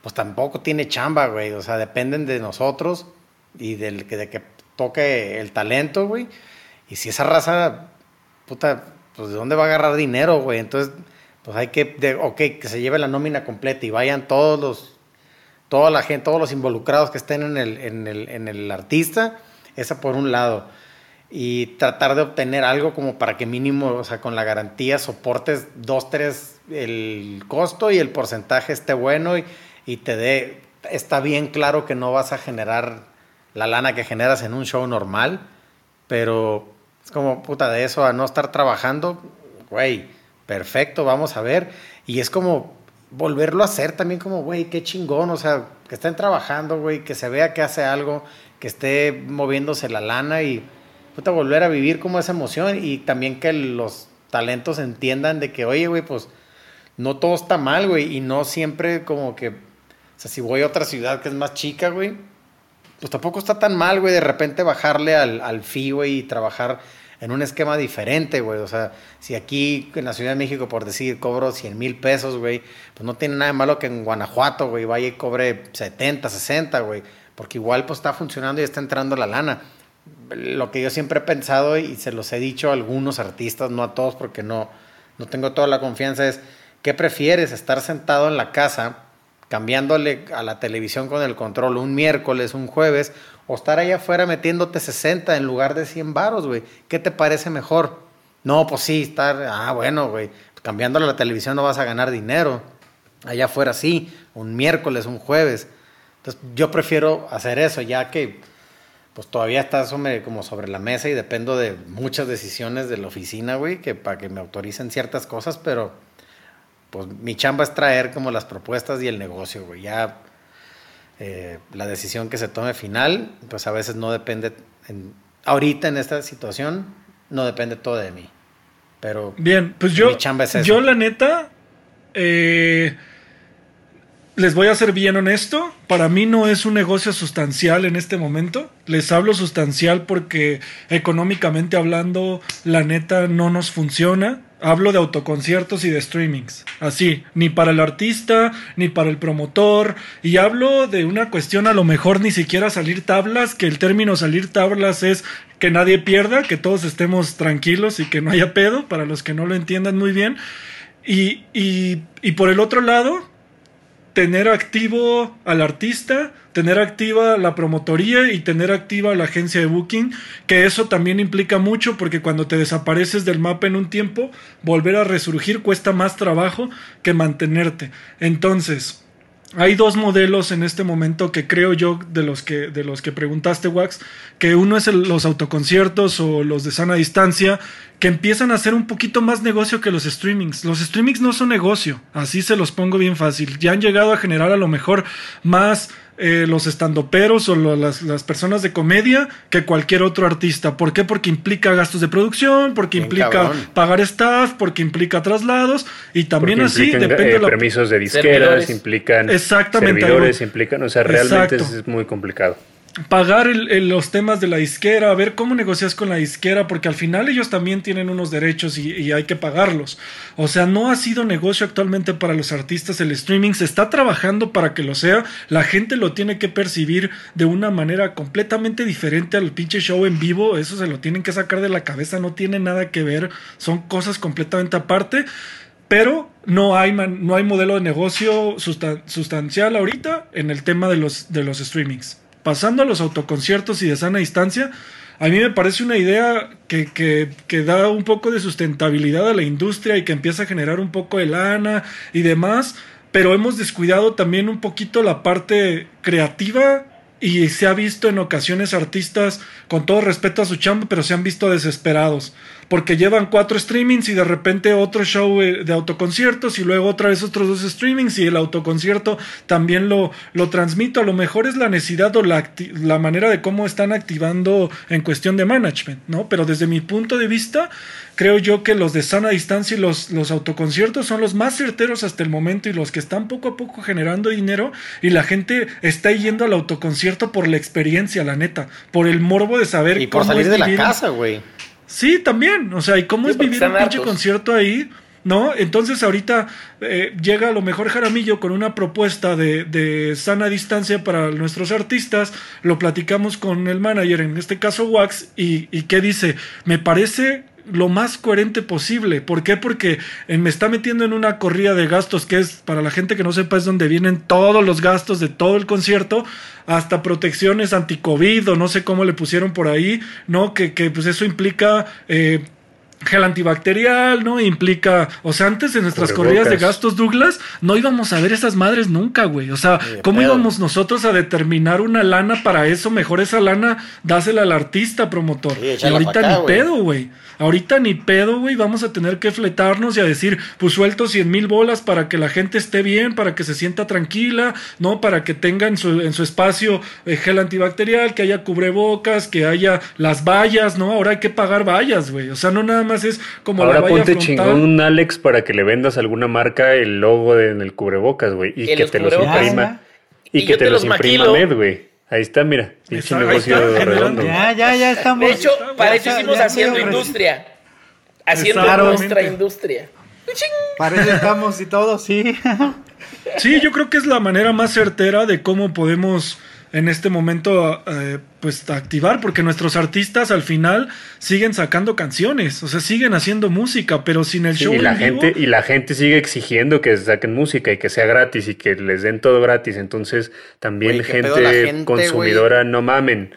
pues tampoco tiene chamba, güey, o sea, dependen de nosotros y del, de que toque el talento, güey, y si esa raza, puta, pues de dónde va a agarrar dinero, güey, entonces, pues hay que, ok, que se lleve la nómina completa y vayan todos los, toda la gente, todos los involucrados que estén en el, en el, en el artista, esa por un lado y tratar de obtener algo como para que mínimo, o sea, con la garantía soportes dos, tres el costo y el porcentaje esté bueno y, y, te dé, está bien claro que no vas a generar la lana que generas en un show normal, pero es como puta de eso a no estar trabajando, güey, perfecto, vamos a ver. Y es como volverlo a hacer también como, güey, qué chingón, o sea, que estén trabajando, güey, que se vea que hace algo, que esté moviéndose la lana y puta, volver a vivir como esa emoción y también que los talentos entiendan de que, oye, güey, pues no todo está mal, güey, y no siempre como que, o sea, si voy a otra ciudad que es más chica, güey, pues tampoco está tan mal, güey, de repente bajarle al, al fee, güey, y trabajar en un esquema diferente, güey. O sea, si aquí en la Ciudad de México, por decir, cobro 100 mil pesos, güey, pues no tiene nada de malo que en Guanajuato, güey, vaya y cobre 70, 60, güey. Porque igual pues está funcionando y está entrando la lana lo que yo siempre he pensado y se los he dicho a algunos artistas, no a todos porque no, no tengo toda la confianza, es, ¿qué prefieres? ¿Estar sentado en la casa cambiándole a la televisión con el control un miércoles, un jueves, o estar allá afuera metiéndote 60 en lugar de 100 varos, güey? ¿Qué te parece mejor? No, pues sí, estar, ah, bueno, güey, cambiándole a la televisión no vas a ganar dinero. Allá afuera sí, un miércoles, un jueves. Entonces yo prefiero hacer eso, ya que pues todavía está como sobre la mesa y dependo de muchas decisiones de la oficina, güey, que para que me autoricen ciertas cosas, pero pues mi chamba es traer como las propuestas y el negocio, güey. Ya eh, la decisión que se tome final, pues a veces no depende, ahorita en esta situación, no depende todo de mí. Pero bien, pues yo, mi chamba es yo la neta, eh, les voy a ser bien honesto, para mí no es un negocio sustancial en este momento. Les hablo sustancial porque económicamente hablando, la neta no nos funciona. Hablo de autoconciertos y de streamings. Así, ni para el artista, ni para el promotor. Y hablo de una cuestión a lo mejor ni siquiera salir tablas, que el término salir tablas es que nadie pierda, que todos estemos tranquilos y que no haya pedo, para los que no lo entiendan muy bien. Y, y, y por el otro lado, tener activo al artista, tener activa la promotoría y tener activa la agencia de booking, que eso también implica mucho porque cuando te desapareces del mapa en un tiempo, volver a resurgir cuesta más trabajo que mantenerte. Entonces, hay dos modelos en este momento que creo yo de los que, de los que preguntaste, Wax, que uno es los autoconciertos o los de sana distancia, que empiezan a hacer un poquito más negocio que los streamings. Los streamings no son negocio, así se los pongo bien fácil. Ya han llegado a generar a lo mejor más eh, los estandoperos o las, las, personas de comedia que cualquier otro artista. ¿Por qué? Porque implica gastos de producción, porque implica pagar staff, porque implica traslados y también así depende de eh, permisos de disqueras, implican servidores, implican, o sea, realmente es muy complicado pagar los temas de la disquera, ver cómo negocias con la disquera, porque al final ellos también tienen unos derechos y, hay que pagarlos. O sea, no ha sido negocio actualmente para los artistas el streaming, se está trabajando para que lo sea, la gente lo tiene que percibir de una manera completamente diferente al pinche show en vivo, eso se lo tienen que sacar de la cabeza, no tiene nada que ver, son cosas completamente aparte. Pero no hay, no hay modelo de negocio sustancial ahorita en el tema de los, de los streamings pasando a los autoconciertos y de sana distancia, a mí me parece una idea que, que, da un poco de sustentabilidad a la industria y que empieza a generar un poco de lana y demás, pero hemos descuidado también un poquito la parte creativa y se ha visto en ocasiones artistas, con todo respeto a su chamba, pero se han visto desesperados, porque llevan cuatro streamings y de repente otro show eh, de autoconciertos y luego otra vez otros dos streamings y el autoconcierto también lo, lo transmito. A lo mejor es la necesidad o la, la manera de cómo están activando en cuestión de management, ¿no? Pero desde mi punto de vista, creo yo que los de sana distancia y los, los autoconciertos son los más certeros hasta el momento y los que están poco a poco generando dinero y la gente está yendo al autoconcierto por la experiencia, la neta, por el morbo de saber y por salir de la casa, güey. Sí, también, o sea, y cómo es vivir un pinche concierto ahí, ¿no? Entonces ahorita eh, llega a lo mejor Jaramillo con una propuesta de, de, sana distancia para nuestros artistas, lo platicamos con el manager, en este caso Wax, y, y ¿qué dice? Me parece lo más coherente posible. ¿Por qué? Porque eh, me está metiendo en una corrida de gastos que es, para la gente que no sepa, es donde vienen todos los gastos de todo el concierto, hasta protecciones anti-COVID o no sé cómo le pusieron por ahí, ¿no? Que, que pues eso implica... Eh, gel antibacterial, ¿no? Implica, o sea, antes de nuestras corridas de gastos, Douglas, no íbamos a ver esas madres nunca, güey. O sea, ¿cómo íbamos nosotros a determinar una lana para eso? Mejor esa lana dásela al artista promotor. y ahorita ni pedo, güey. Ahorita ni pedo, güey. Vamos a tener que fletarnos y a decir, pues suelto 100 mil bolas para que la gente esté bien, para que se sienta tranquila, ¿no? Para que tenga en su, en su espacio eh, gel antibacterial, que haya cubrebocas, que haya las vallas, ¿no? Ahora hay que pagar vallas, güey. O sea, no nada más es como Ahora ponte chingón un Alex para que le vendas a alguna marca el logo de, en el cubrebocas, güey. Y, que te los imprima. Y, que te, los, imprima Med, güey. Ahí está, mira. Pinche negocio redondo. Ya, ya, ya estamos. De hecho, para eso hicimos haciendo industria. Haciendo nuestra industria. Para eso estamos y todo, sí. Sí, yo creo que es la manera más certera de cómo podemos en este momento eh, pues activar porque nuestros artistas al final siguen sacando canciones, o sea, siguen haciendo música, pero sin el show y la gente y la gente sigue exigiendo que saquen música y que sea gratis y que les den todo gratis, entonces también gente, consumidora no mamen.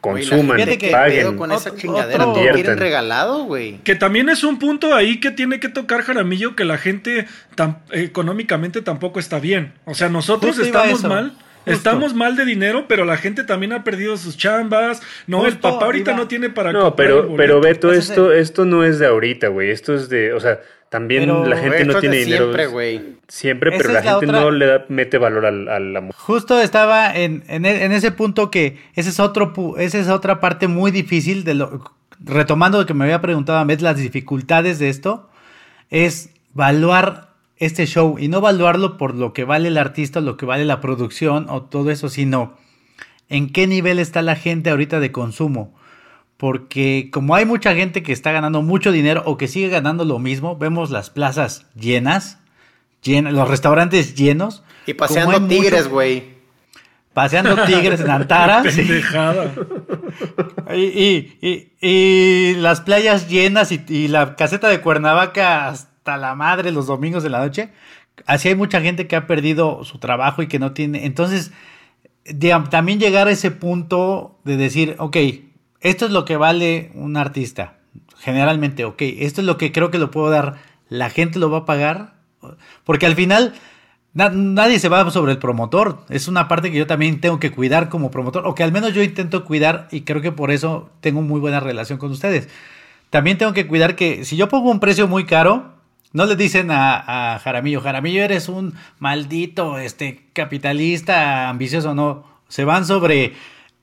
Consuman, que paguen, con esa chingadera, quieren regalado, güey. Que también es un punto ahí que tiene que tocar Jaramillo que la gente económicamente tampoco está bien. O sea, nosotros estamos mal Estamos mal de dinero, pero la gente también ha perdido sus chambas. No, el papá ahorita no tiene para No, pero, pero Beto, esto, esto no es de ahorita, güey. Esto es de, o sea, también la gente no tiene dinero. Siempre, güey. Siempre, pero la, gente no le mete valor a, la mujer. Justo estaba en, en, ese punto que ese es otro, esa es otra parte muy difícil de lo, retomando lo que me había preguntado a Met, las dificultades de esto, es evaluar este show y no evaluarlo por lo que vale el artista, lo que vale la producción o todo eso, sino en qué nivel está la gente ahorita de consumo. Porque como hay mucha gente que está ganando mucho dinero o que sigue ganando lo mismo, vemos las plazas llenas, llenas los restaurantes llenos. Y paseando tigres, güey. Paseando tigres en Antara. y, y, y, las playas llenas y, la caseta de Cuernavaca la madre los domingos de la noche. Así hay mucha gente que ha perdido su trabajo y que no tiene. Entonces, también llegar a ese punto de decir, ok, esto es lo que vale un artista. Generalmente, ok, esto es lo que creo que lo puedo dar. La gente lo va a pagar. Porque al final, nadie se va sobre el promotor. Es una parte que yo también tengo que cuidar como promotor. O que al menos yo intento cuidar y creo que por eso tengo muy buena relación con ustedes. También tengo que cuidar que si yo pongo un precio muy caro, no le dicen a, Jaramillo, Jaramillo eres un maldito este, capitalista ambicioso, no. Se van sobre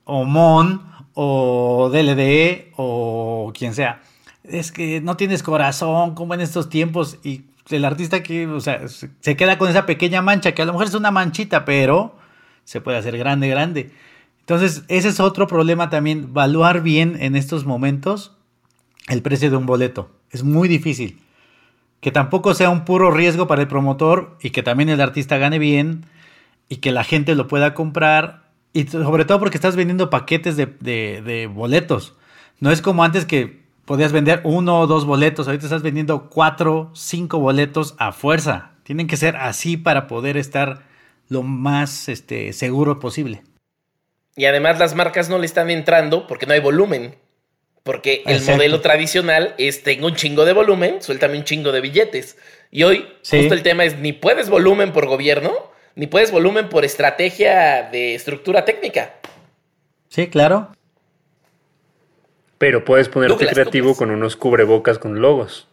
Omon o DLD o quien sea. Es que no tienes corazón, como en estos tiempos. Y el artista que, o sea, se queda con esa pequeña mancha, que a lo mejor es una manchita, pero se puede hacer grande, grande. Entonces, ese es otro problema también, evaluar bien en estos momentos el precio de un boleto. Es muy difícil que tampoco sea un puro riesgo para el promotor y que también el artista gane bien y que la gente lo pueda comprar y sobre todo porque estás vendiendo paquetes de, boletos. No es como antes que podías vender uno o dos boletos, ahorita estás vendiendo cuatro, cinco boletos a fuerza. Tienen que ser así para poder estar lo más este, seguro posible. Y además las marcas no le están entrando porque no hay volumen. Porque el modelo tradicional es tengo un chingo de volumen, suéltame un chingo de billetes. Y hoy justo el tema es ni puedes volumen por gobierno, ni puedes volumen por estrategia de estructura técnica. Sí, claro. Pero puedes ponerte Douglas, creativo Douglas. con unos cubrebocas con logos.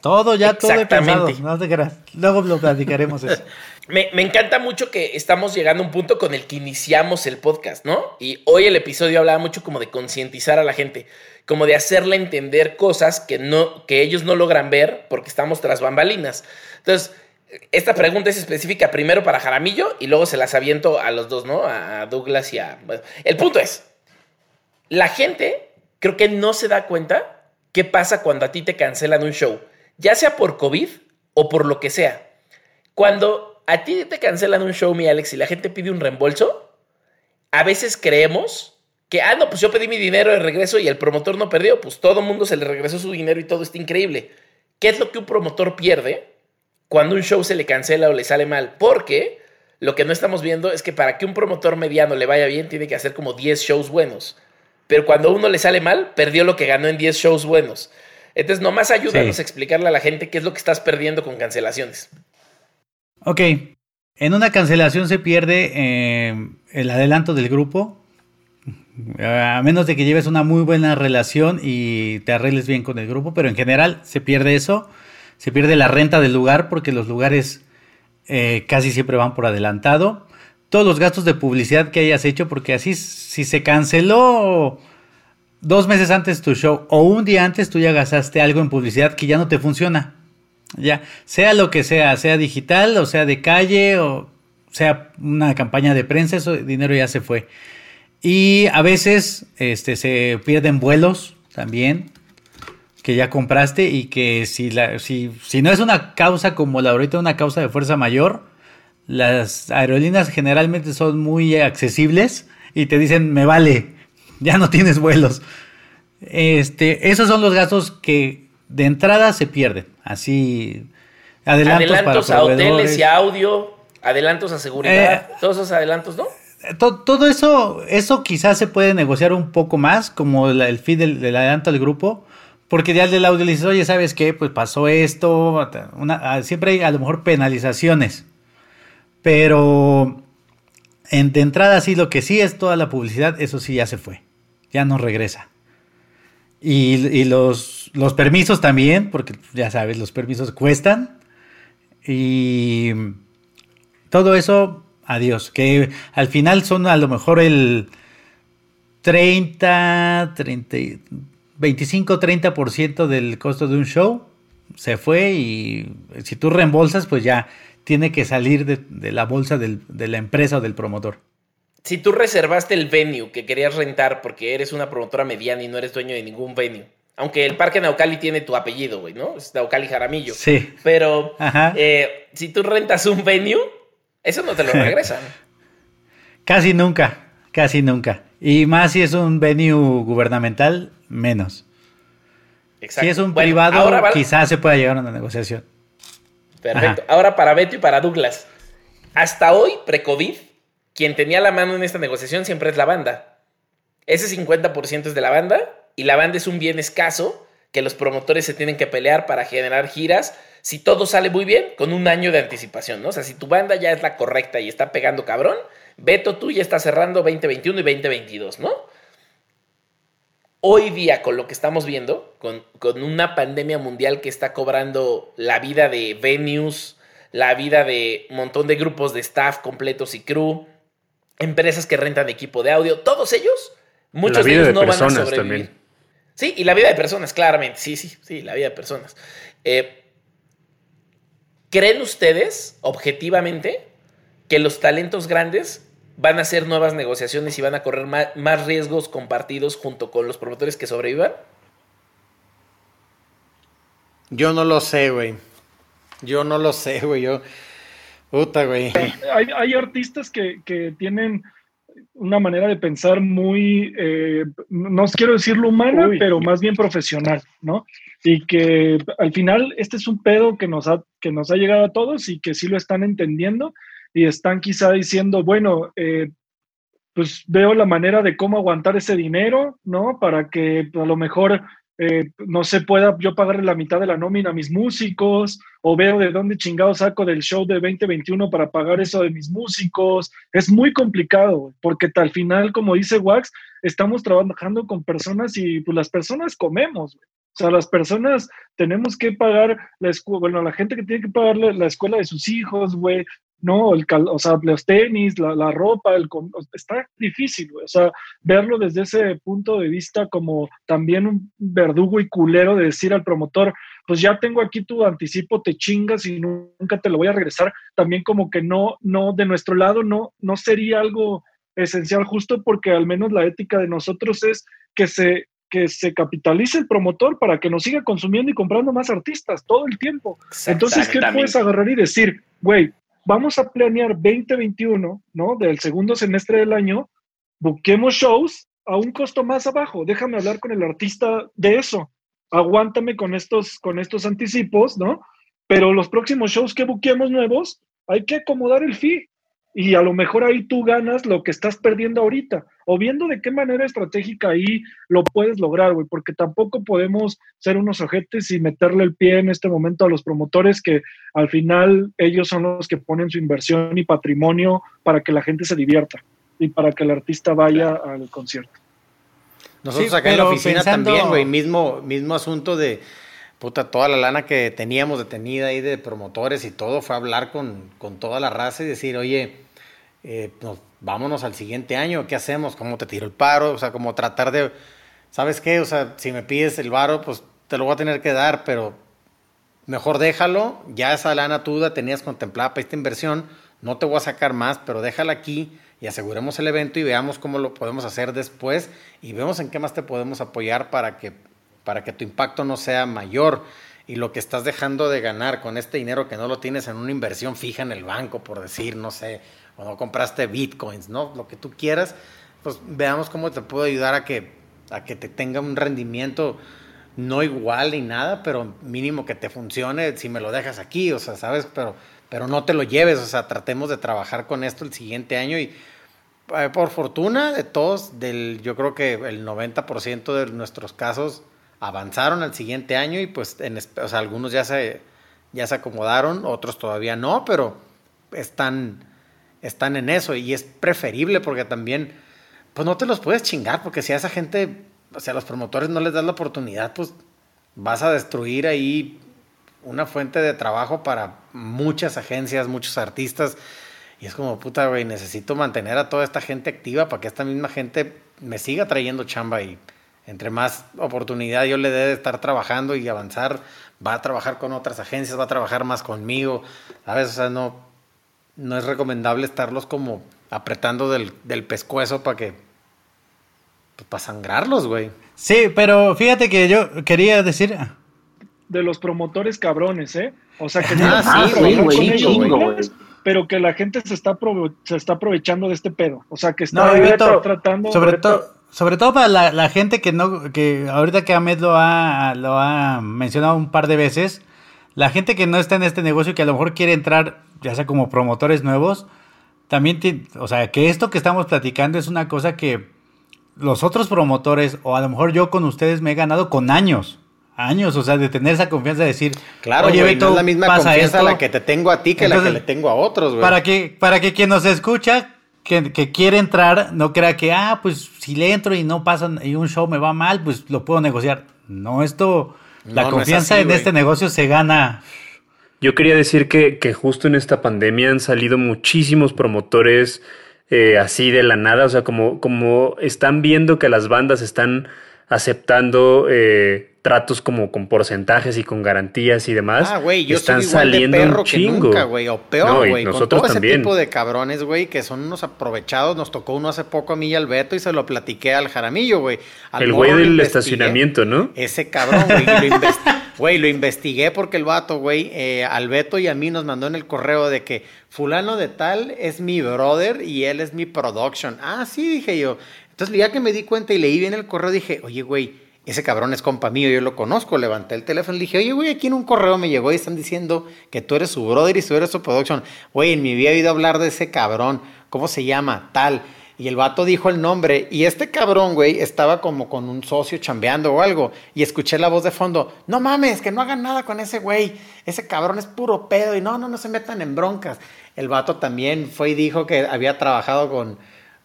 Todo, ya todo he pensado. Exactamente. No te creas. Luego lo platicaremos eso. Me, me encanta mucho que estamos llegando a un punto con el que iniciamos el podcast, ¿no? Y hoy el episodio hablaba mucho como de concientizar a la gente, como de hacerle entender cosas que, no, que ellos no logran ver porque estamos tras bambalinas. Entonces, esta pregunta es específica primero para Jaramillo y luego se las aviento a los dos, ¿no? A Douglas y a... el punto es, la gente creo que no se da cuenta qué pasa cuando a ti te cancelan un show, ya sea por COVID o por lo que sea. Cuando a ti te cancelan un show, mi Alex, y la gente pide un reembolso, a veces creemos que, ah, no, pues yo pedí mi dinero de regreso y el promotor no perdió, pues todo el mundo se le regresó su dinero y todo está increíble. ¿Qué es lo que un promotor pierde cuando un show se le cancela o le sale mal? Porque lo que no estamos viendo es que para que un promotor mediano le vaya bien, tiene que hacer como 10 shows buenos. Pero cuando a uno le sale mal, perdió lo que ganó en 10 shows buenos. Entonces, nomás ayúdanos Sí. a explicarle a la gente qué es lo que estás perdiendo con cancelaciones. Ok. En una cancelación se pierde eh, el adelanto del grupo. A menos de que lleves una muy buena relación y te arregles bien con el grupo, pero en general se pierde eso. Se pierde la renta del lugar porque los lugares eh, casi siempre van por adelantado. Todos los gastos de publicidad que hayas hecho, porque así si se canceló dos meses antes tu show o un día antes tú ya gastaste algo en publicidad que ya no te funciona. Ya, sea lo que sea, sea digital o sea de calle o sea una campaña de prensa, eso dinero ya se fue. Y a veces este, se pierden vuelos también que ya compraste y que si, la, si, si no es una causa como la ahorita, una causa de fuerza mayor, las aerolíneas generalmente son muy accesibles y te dicen, me vale, ya no tienes vuelos. Este, esos son los gastos que de entrada se pierden. Así, adelantos, Adelantos para a hoteles y audio, adelantos a seguridad, Eh, todos esos adelantos, ¿no? To- todo eso, eso quizás se puede negociar un poco más, como la- el fee del, del adelanto al grupo, porque ya el del audio le dices, oye, ¿sabes qué? Pues pasó esto, una- ah, siempre hay a lo mejor penalizaciones, pero en, de entrada sí, lo que sí es toda la publicidad, eso sí ya se fue, ya no regresa. Y, los, los permisos también, porque ya sabes, los permisos cuestan. Y todo eso, adiós. Que al final son a lo mejor el 30, 30, 25, 30% del costo de un show. Se fue y si tú reembolsas, pues ya tiene que salir de, la bolsa de la empresa o del promotor. Si tú reservaste el venue que querías rentar porque eres una promotora mediana y no eres dueño de ningún venue, aunque el Parque Naucali tiene tu apellido, güey, ¿no? Es Naucali Jaramillo. Sí. Pero eh, si tú rentas un venue, eso no te lo regresan. Casi nunca, casi nunca. Y más si es un venue gubernamental, menos. Exacto. Si es un Bueno, privado, ahora quizás se pueda llegar a una negociación. Perfecto. Ajá. Ahora para Beto y para Douglas. Hasta hoy, pre-COVID, quien tenía la mano en esta negociación siempre es la banda. Ese 50% es de la banda y la banda es un bien escaso que los promotores se tienen que pelear para generar giras. Si todo sale muy bien, con un año de anticipación, ¿no? O sea, si tu banda ya es la correcta y está pegando cabrón, Beto, tú ya estás cerrando 2021 y 2022, ¿no? Hoy día, con lo que estamos viendo, con, con una pandemia mundial que está cobrando la vida de venues, la vida de un montón de grupos de staff completos y crew, empresas que rentan equipo de audio, todos ellos, muchos La de ellos de no van a sobrevivir. también. Sí, y la vida de personas, claramente. Sí, sí, sí, la vida de personas. Eh, ¿Creen ustedes, objetivamente, que los talentos grandes van a hacer nuevas negociaciones y van a correr ma- más, riesgos compartidos junto con los promotores que sobrevivan? Yo no lo sé, güey. Yo no lo sé, güey. Yo. Puta, güey. Hay, hay artistas que, que tienen una manera de pensar muy, eh, no quiero decirlo humana, Uy. pero más bien profesional, ¿no? Y que al final este es un pedo que nos, ha, que nos ha llegado a todos y que sí lo están entendiendo y están quizá diciendo, bueno, eh, pues veo la manera de cómo aguantar ese dinero, ¿no? Para que a lo mejor eh, no se pueda yo pagarle la mitad de la nómina a mis músicos, o veo de dónde chingado saco del show de 2021 para pagar eso de mis músicos. Es muy complicado, porque al final, como dice Wax, estamos trabajando con personas y pues las personas comemos. O sea, las personas tenemos que pagar la escuela, bueno, la gente que tiene que pagar la escuela de sus hijos, güey, ¿no? El o sea, los tenis, la, ropa, el, está difícil, güey. O sea, verlo desde ese punto de vista como también un verdugo y culero de decir al promotor, pues ya tengo aquí tu anticipo, te chingas y nunca te lo voy a regresar. También como que no, no, de nuestro lado no, no sería algo esencial justo porque al menos la ética de nosotros es que se que se capitalice el promotor para que nos siga consumiendo y comprando más artistas todo el tiempo. Entonces, ¿qué puedes agarrar y decir, güey, vamos a planear 2021, ¿no? Del segundo semestre del año, busquemos shows a un costo más abajo. Déjame hablar con el artista de eso. Aguántame con estos, con estos anticipos, ¿no? Pero los próximos shows que buquemos nuevos, hay que acomodar el fee y a lo mejor ahí tú ganas lo que estás perdiendo ahorita, o viendo de qué manera estratégica ahí lo puedes lograr, güey, porque tampoco podemos ser unos ojetes y meterle el pie en este momento a los promotores que al final ellos son los que ponen su inversión y patrimonio para que la gente se divierta y para que el artista vaya al concierto. Nosotros acá en la oficina también, güey, mismo, mismo asunto de puta, toda la lana que teníamos detenida ahí de promotores y todo, fue hablar con, con toda la raza y decir, oye, eh, vámonos al siguiente año, ¿qué hacemos? ¿Cómo te tiro el paro? O sea, como tratar de, ¿sabes qué? O sea, si me pides el varo, pues te lo voy a tener que dar, pero mejor déjalo, ya esa lana tú la tenías contemplada para esta inversión, no te voy a sacar más, pero déjala aquí y aseguremos el evento y veamos cómo lo podemos hacer después y vemos en qué más te podemos apoyar para que para que tu impacto no sea mayor y lo que estás dejando de ganar con este dinero que no lo tienes en una inversión fija en el banco, por decir, no sé, o no compraste bitcoins, ¿no? Lo que tú quieras, pues veamos cómo te puedo ayudar a que, a que te tenga un rendimiento no igual ni nada, pero mínimo que te funcione si me lo dejas aquí, o sea, ¿sabes? Pero, pero no te lo lleves, o sea, tratemos de trabajar con esto el siguiente año y eh, por fortuna de todos, del, yo creo que el 90% de nuestros casos avanzaron al siguiente año y pues en, o sea, algunos ya se, ya se acomodaron, otros todavía no, pero están, están en eso y es preferible porque también, pues no te los puedes chingar porque si a esa gente, o sea, a los promotores no les das la oportunidad, pues vas a destruir ahí una fuente de trabajo para muchas agencias, muchos artistas. Y es como, puta, güey, necesito mantener a toda esta gente activa para que esta misma gente me siga trayendo chamba y entre más oportunidad yo le dé de estar trabajando y avanzar, va a trabajar con otras agencias, va a trabajar más conmigo, ¿sabes? O sea, no, no es recomendable estarlos como apretando del, del pescuezo para que, pues, para sangrarlos, güey. Sí, pero fíjate que yo quería decir... De los promotores cabrones, ¿eh? O sea, que no sí, pero que la gente se está, se está aprovechando de este pedo. O sea, que está tratando... Sobre todo sobre todo para la, gente que no, que ahorita que Ahmed lo ha, lo ha mencionado un par de veces, la gente que no está en este negocio y que a lo mejor quiere entrar, ya sea como promotores nuevos, también, o sea, que esto que estamos platicando es una cosa que los otros promotores, o a lo mejor yo con ustedes me he ganado con años. Años, o sea, de tener esa confianza de decir, claro, oye, no es la misma confianza la que te tengo a ti que la que le tengo a otros, güey. Para que, para que quien nos escucha que, quiere entrar no crea que, ah, pues si le entro y no pasa y un show me va mal, pues lo puedo negociar. No, esto, la confianza en este negocio se gana. Yo quería decir que, que, justo en esta pandemia han salido muchísimos promotores eh, así de la nada, o sea, como, como están viendo que las bandas están aceptando eh, tratos como con porcentajes y con garantías y demás. Ah, güey, yo están saliendo de perro que nunca, güey, o peor, güey, con todo ese tipo de cabrones, güey, que son unos aprovechados. Nos tocó uno hace poco a mí y al Beto y se lo platiqué al Jaramillo, güey. El güey del estacionamiento, ¿no? Ese cabrón, güey, lo, güey, lo investigué porque el vato, güey, eh, al Beto y a mí nos mandó en el correo de que fulano de tal es mi brother y él es mi production. Ah, sí, dije yo. Entonces, ya que me di cuenta y leí bien el correo, dije, oye, güey, ese cabrón es compa mío, yo lo conozco. Levanté el teléfono y le dije, oye, güey, aquí en un correo me llegó y están diciendo que tú eres su brother y tú eres su production. Güey, en mi vida he oído hablar de ese cabrón. ¿Cómo se llama? Tal. Y el vato dijo el nombre. Y este cabrón, güey, estaba como con un socio chambeando o algo. Y escuché la voz de fondo. No mames, que no hagan nada con ese güey. Ese cabrón es puro pedo. Y no, no, no se metan en broncas. El vato también fue y dijo que había trabajado con,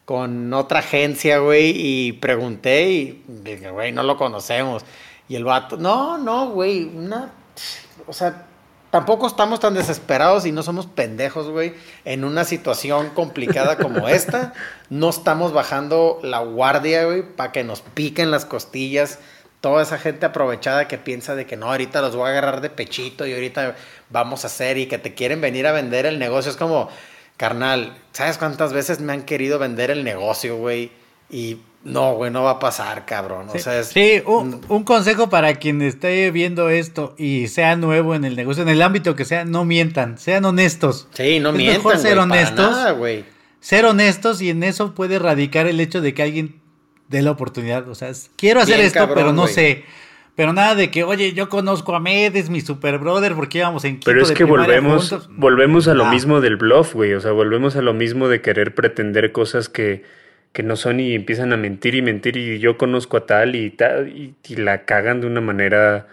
con otra agencia, güey. Y pregunté y dije, güey, no lo conocemos. Y el vato, no, no, güey. Una, o sea, tampoco estamos tan desesperados y no somos pendejos, güey, en una situación complicada como esta. No estamos bajando la guardia, güey, para que nos piquen las costillas. Toda esa gente aprovechada que piensa de que no, ahorita los voy a agarrar de pechito y ahorita vamos a hacer y que te quieren venir a vender el negocio. Es como, carnal, ¿sabes cuántas veces me han querido vender el negocio, güey? Y no, güey, no va a pasar, cabrón. Sí, o sea, es, sí, un, un, consejo para quien esté viendo esto y sea nuevo en el negocio, en el ámbito que sea, no mientan, sean honestos. Sí, no es mientan, mejor ser honestos. para nada, güey. Ser honestos y en eso puede radicar el hecho de que alguien dé la oportunidad. O sea, quiero hacer Bien esto, cabrón, pero no sé. Pero nada de que, oye, yo conozco a Med, es mi super brother, porque íbamos en Pero es de que volvemos, juntos. volvemos a lo Ah. mismo del bluff, güey. O sea, volvemos a lo mismo de querer pretender cosas que, que no son y empiezan a mentir y mentir y yo conozco a tal y tal y, y la cagan de una manera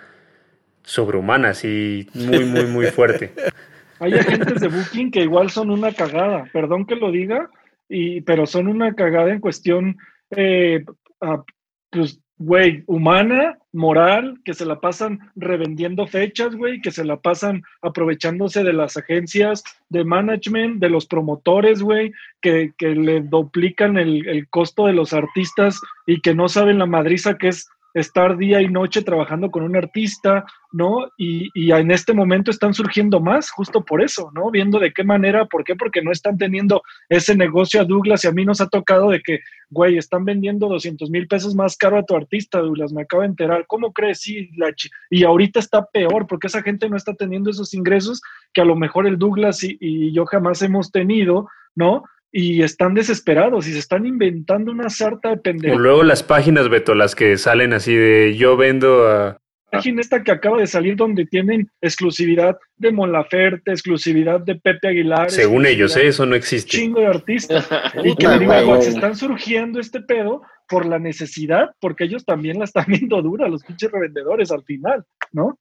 sobrehumana, así muy, muy, muy fuerte. Hay agentes de Booking que igual son una cagada, perdón que lo diga, y, pero son una cagada en cuestión, eh, ah, pues, güey, humana, moral, que se la pasan revendiendo fechas, güey, que se la pasan aprovechándose de las agencias de management, de los promotores, güey, que, que le duplican el, el costo de los artistas y que no saben la madriza que es estar día y noche trabajando con un artista, ¿no? Y, y en este momento están surgiendo más justo por eso, ¿no? Viendo de qué manera, ¿por qué? Porque no están teniendo ese negocio a Douglas y a mí nos ha tocado de que, güey, están vendiendo 200 mil pesos más caro a tu artista, Douglas, me acabo de enterar, ¿cómo crees? Sí, la y ahorita está peor porque esa gente no está teniendo esos ingresos que a lo mejor el Douglas y, y yo jamás hemos tenido, ¿no? Y están desesperados y se están inventando una sarta de O pendejadas. luego las páginas, Beto, las que salen así de yo vendo a... página esta que acaba de salir donde tienen exclusividad de Mon Laferte, exclusividad de Pepe Aguilar. Según ellos, ¿eh? eso no existe. Chingo de artistas. y que digo, güey. "Guau, se están surgiendo este pedo por la necesidad, porque ellos también la están viendo dura, los pinches revendedores al final, ¿no?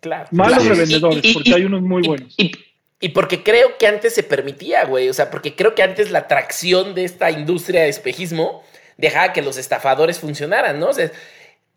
Claro. Malos Claro. revendedores, Y- y- porque y- hay unos muy y- buenos. Y, y porque creo que antes se permitía, güey. O sea, porque creo que antes la atracción de esta industria de espejismo dejaba que los estafadores funcionaran, ¿no? O sea,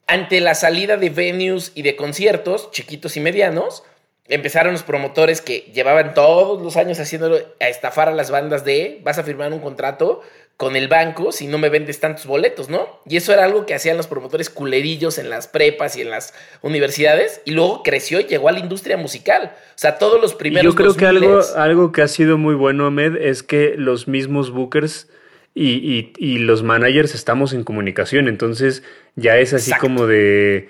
ante la salida de venues y de conciertos, chiquitos y medianos, empezaron los promotores que llevaban todos los años haciéndolo a estafar a las bandas de vas a firmar un contrato con el banco si no me vendes tantos boletos, ¿no? Y eso era algo que hacían los promotores culerillos en las prepas y en las universidades y luego creció y llegó a la industria musical. O sea, todos los Y primeros yo creo que 2000s algo, algo que ha sido muy bueno, Ahmed, es que los mismos bookers y, y- y los managers estamos en comunicación. Entonces ya es así Exacto. como de...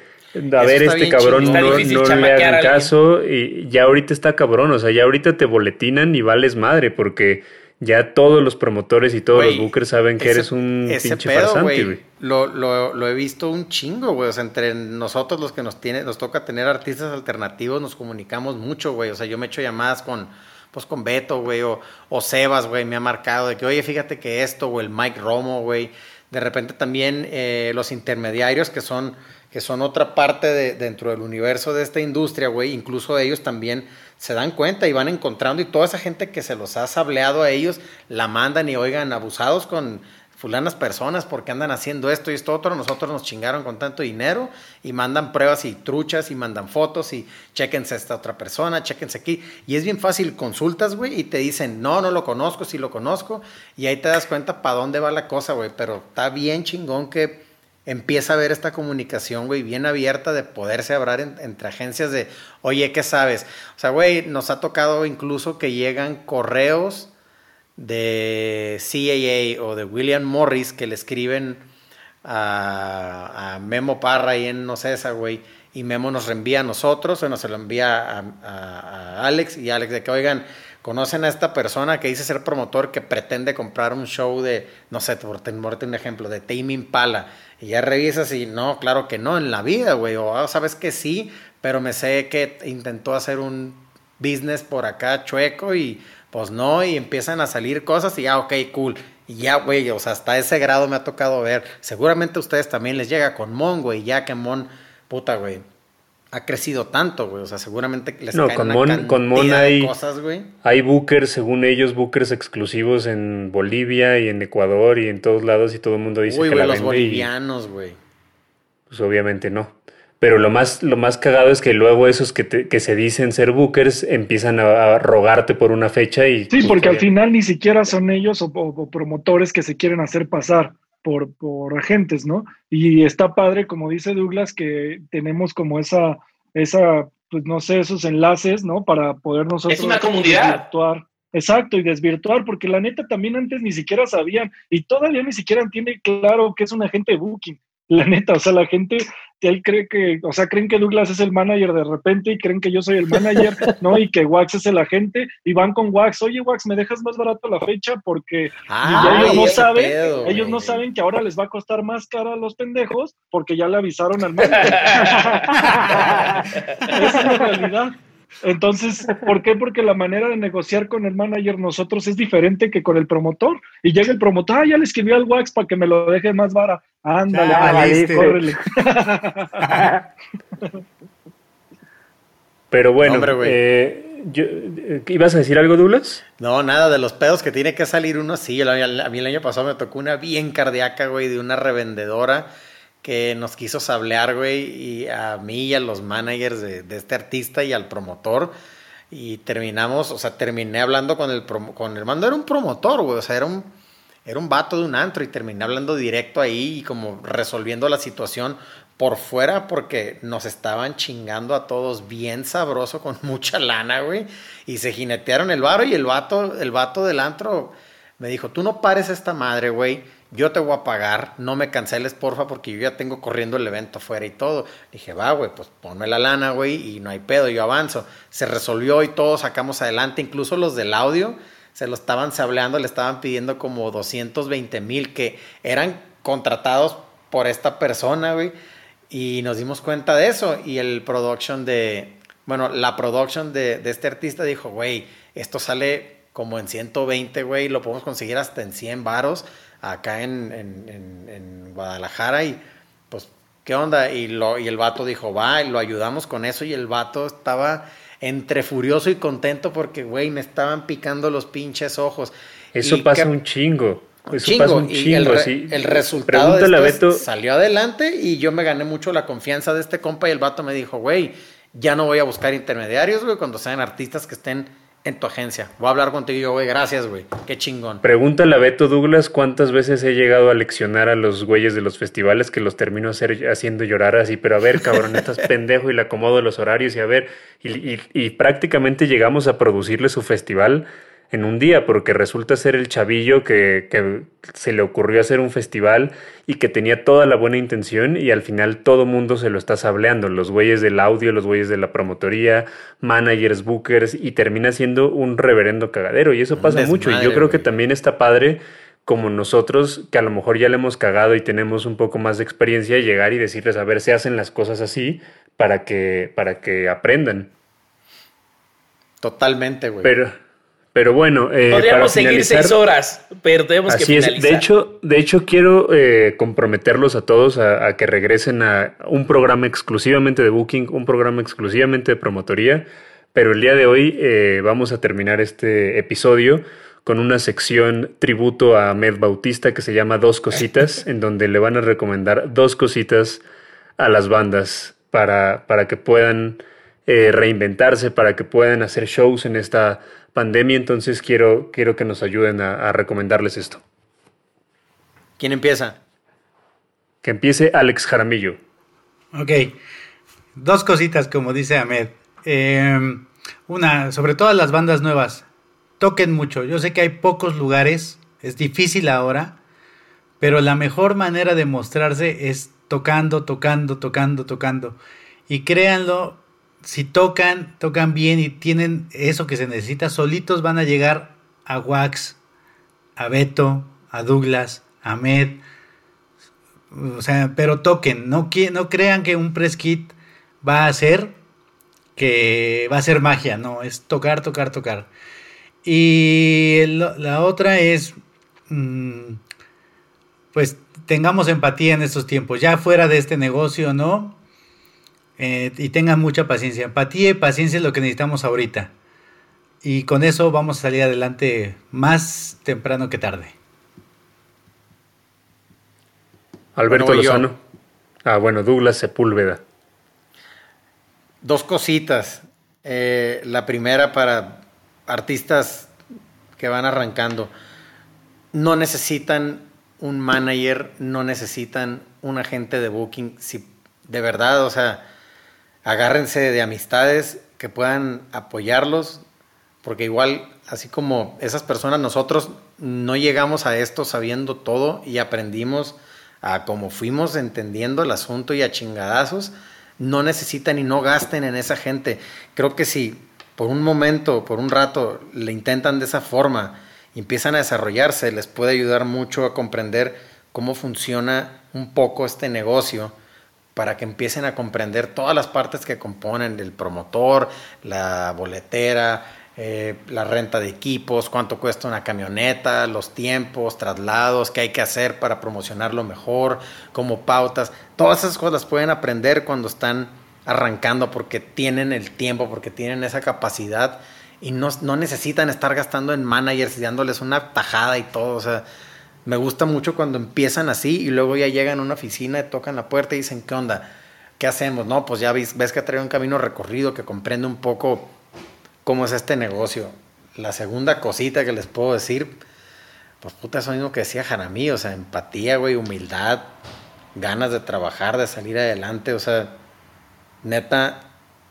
A ver, este cabrón no, no le hagan caso y ya ahorita está cabrón. O sea, ya ahorita te boletinan y vales madre porque ya todos los promotores y todos los bookers saben que ese- eres un ese pinche pedo, farsante, güey. Lo, lo, lo he visto un chingo, güey. O sea, entre nosotros los que nos tiene, nos toca tener artistas alternativos, nos comunicamos mucho, güey. O sea, yo me echo llamadas con, pues con Beto, güey, o, o Sebas, güey, me ha marcado de que, oye, fíjate que esto, o el Mike Romo, güey. De repente también eh, los intermediarios que son, que son otra parte de, dentro del universo de esta industria, güey. Incluso ellos también se dan cuenta y van encontrando y toda esa gente que se los ha sableado a ellos la mandan y oigan abusados con fulanas personas porque andan haciendo esto y esto otro, nosotros nos chingaron con tanto dinero y mandan pruebas y truchas y mandan fotos y chequense a esta otra persona, chequense aquí. Y es bien fácil, consultas, güey, y te dicen, no, no lo conozco, sí lo conozco, y ahí te das cuenta para dónde va la cosa, güey, pero está bien chingón que empieza a haber esta comunicación, güey, bien abierta de poderse hablar en- entre agencias de, oye, ¿qué sabes? O sea, güey, nos ha tocado incluso que llegan correos de CAA o de William Morris que le escriben a, Memo Parra y en Nocesa, güey, y Memo nos reenvía a nosotros o nos lo envía a- a Alex y Alex de que, oigan, conocen a esta persona que dice ser promotor que pretende comprar un show de, no sé, por tenerte un ejemplo, de Tame Impala, y ya revisas y no, claro que no, en la vida, güey, o ah, sabes que sí, pero me sé que intentó hacer un business por acá chueco y pues no, y empiezan a salir cosas y ya, ok, cool. Y ya, güey, o sea, hasta ese grado me ha tocado ver. Seguramente a ustedes también les llega con Mon, güey, ya que Mon, puta, güey, ha crecido tanto, güey. O sea, seguramente les No, caen con una Mon, con Mon cantidad de hay, cosas, güey. hay bookers, según ellos, bookers exclusivos en Bolivia y en Ecuador y en todos lados y todo el mundo dice Uy, que güey, la los vende y bolivianos, güey. pues obviamente no. Pero lo más, lo más cagado es que luego esos que, te- que se dicen ser bookers empiezan a, a rogarte por una fecha y... Sí, porque al final ni siquiera son ellos o, o- o promotores que se quieren hacer pasar por, por agentes, ¿no? Y está padre, como dice Douglas, que tenemos como esa, esa, pues no sé, esos enlaces, ¿no? Para poder nosotros Es una comunidad. desvirtuar. Exacto, y desvirtuar, porque la neta también antes ni siquiera sabían y todavía ni siquiera entiende claro que es un agente de booking. La neta, o sea, la gente, él cree que, o sea, creen que Douglas es el manager de repente y creen que yo soy el manager, ¿no? Y que Wax es el agente y van con Wax, oye Wax, ¿me dejas más barato la fecha? Porque Ah, y ellos no saben, pedo, ellos no saben que ahora les va a costar más cara a los pendejos porque ya le avisaron al manager. Esa es la realidad. Entonces, ¿por qué? Porque la manera de negociar con el manager nosotros es diferente que con el promotor. Y llega el promotor, ah, ya le escribió al Wax para que me lo deje más vara. Ándale, Ya ándale, valiste. córrele. Pero bueno, Hombre, güey. eh, yo- eh, ¿ibas a decir algo, Douglas? No, nada, de los pedos que tiene que salir uno, sí. A mí el año pasado me tocó una bien cardíaca, güey, de una revendedora que nos quiso sablear, güey, y a mí y a los managers de, este artista y al promotor. Y terminamos, o sea, terminé hablando con el, con el mando, era un promotor, güey, o sea, era un, era un vato de un antro y terminé hablando directo ahí y como resolviendo la situación por fuera porque nos estaban chingando a todos bien sabroso con mucha lana, güey. Y se jinetearon el varo y el vato, el vato del antro me dijo, tú no pares esta madre, güey. Yo te voy a pagar, no me canceles, porfa, porque yo ya tengo corriendo el evento afuera y todo. Dije, va, güey, pues ponme la lana, güey, y no hay pedo, yo avanzo. Se resolvió y todos sacamos adelante, incluso los del audio se lo estaban sableando, le estaban pidiendo como 220 mil que eran contratados por esta persona, güey. Y nos dimos cuenta de eso. Y el production de, bueno, la production de, de este artista dijo, güey, esto sale como en 120, güey, lo podemos conseguir hasta en 100 varos acá en, en, en- en Guadalajara. Y pues, ¿qué onda? Y, lo, y el vato dijo, va, y lo ayudamos con eso. Y el vato estaba entre furioso y contento porque, güey, me estaban picando los pinches ojos. Eso Y pasa que- un chingo. un Eso chingo, pasa un y chingo. el, re- el resultado de Pregúntale a esto es- Beto. salió adelante y yo me gané mucho la confianza de este compa y el vato me dijo, güey, ya no voy a buscar intermediarios, güey, cuando sean artistas que estén en tu agencia. Voy a hablar contigo güey, gracias, güey, qué chingón. Pregúntale a Beto Douglas cuántas veces he llegado a leccionar a los güeyes de los festivales que los termino hacer- haciendo llorar así, pero a ver, cabrón, estás pendejo y le acomodo los horarios y a ver, y, y- y prácticamente llegamos a producirle su festival en un día, porque resulta ser el chavillo que, que se le ocurrió hacer un festival y que tenía toda la buena intención y al final todo mundo se lo está sableando, los güeyes del audio, los güeyes de la promotoría, managers, bookers, y termina siendo un reverendo cagadero, y eso pasa mucho, y yo creo que también está padre como nosotros, que a lo mejor ya le hemos cagado y tenemos un poco más de experiencia, llegar y decirles, a ver, se hacen las cosas así para que, para que aprendan. Totalmente, güey. Pero, pero bueno, eh, Podríamos seguir finalizar, seis horas, pero tenemos que Así es. finalizar. De hecho, de hecho quiero eh, comprometerlos a todos a, a que regresen a un programa exclusivamente de booking, un programa exclusivamente de promotoría. Pero el día de hoy eh, vamos a terminar este episodio con una sección tributo a Ahmed Bautista que se llama Dos Cositas, en donde le van a recomendar dos cositas a las bandas para, para que puedan eh, reinventarse, para que puedan hacer shows en esta pandemia. Entonces quiero, quiero que nos ayuden a, a recomendarles esto. ¿Quién empieza? Que empiece Alex Jaramillo. Ok. Dos cositas, como dice Ahmed. Eh, una, sobre todo las bandas nuevas. Toquen mucho. Yo sé que hay pocos lugares. Es difícil ahora. Pero la mejor manera de mostrarse es tocando, tocando, tocando, tocando. Y créanlo, si tocan, tocan bien y tienen eso que se necesita, solitos van a llegar a Wax, a Beto, a Douglas, a Ahmed. O sea, pero toquen, no, no crean que un press kit va a ser que va a ser magia, no, es tocar, tocar, tocar. Y la otra es mm, pues tengamos empatía en estos tiempos, ya fuera de este negocio, ¿no? Eh, y tengan mucha paciencia. Empatía y paciencia es lo que necesitamos ahorita. Y con eso vamos a salir adelante más temprano que tarde. Alberto Bueno, voy yo. Lozano. Ah, bueno, Douglas Sepúlveda. Dos cositas. Eh, la primera para artistas que van arrancando. No necesitan un manager, no necesitan un agente de booking. Si de verdad, o sea, agárrense de amistades que puedan apoyarlos, porque igual, así como esas personas, nosotros no llegamos a esto sabiendo todo y aprendimos a como fuimos entendiendo el asunto y a chingadazos, no necesitan y no gasten en esa gente. Creo que si por un momento, por un rato, le intentan de esa forma empiezan a desarrollarse, les puede ayudar mucho a comprender cómo funciona un poco este negocio para que empiecen a comprender todas las partes que componen el promotor, la boletera, eh, la renta de equipos, cuánto cuesta una camioneta, los tiempos, traslados, qué hay que hacer para promocionarlo mejor, como pautas. Todas esas cosas pueden aprender cuando están arrancando porque tienen el tiempo, porque tienen esa capacidad y no, no necesitan estar gastando en managers y dándoles una tajada y todo. O sea, me gusta mucho cuando empiezan así y luego ya llegan a una oficina, tocan la puerta y dicen, ¿qué onda? ¿Qué hacemos? No, pues ya ves, ves que trae un camino recorrido que comprende un poco cómo es este negocio. La segunda cosita que les puedo decir, pues puta, eso mismo que decía Jaramí, o sea, empatía, güey, humildad, ganas de trabajar, de salir adelante, o sea, neta,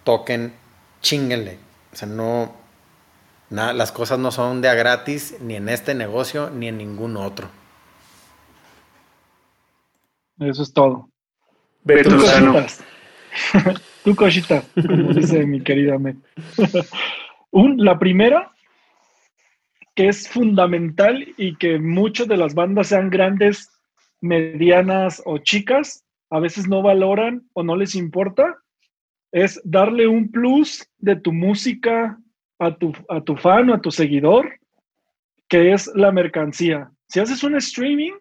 toquen, chinguenle. O sea, no, las cosas no son de a gratis, ni en este negocio, ni en ningún otro. Eso es todo. Beto Tú cositas. Tú cosita, como dice mi querida Met. Un, la primera, que es fundamental y que muchas de las bandas sean grandes, medianas o chicas, a veces no valoran o no les importa, es darle un plus de tu música a tu, a tu fan o a tu seguidor, que es la mercancía. Si haces un streaming,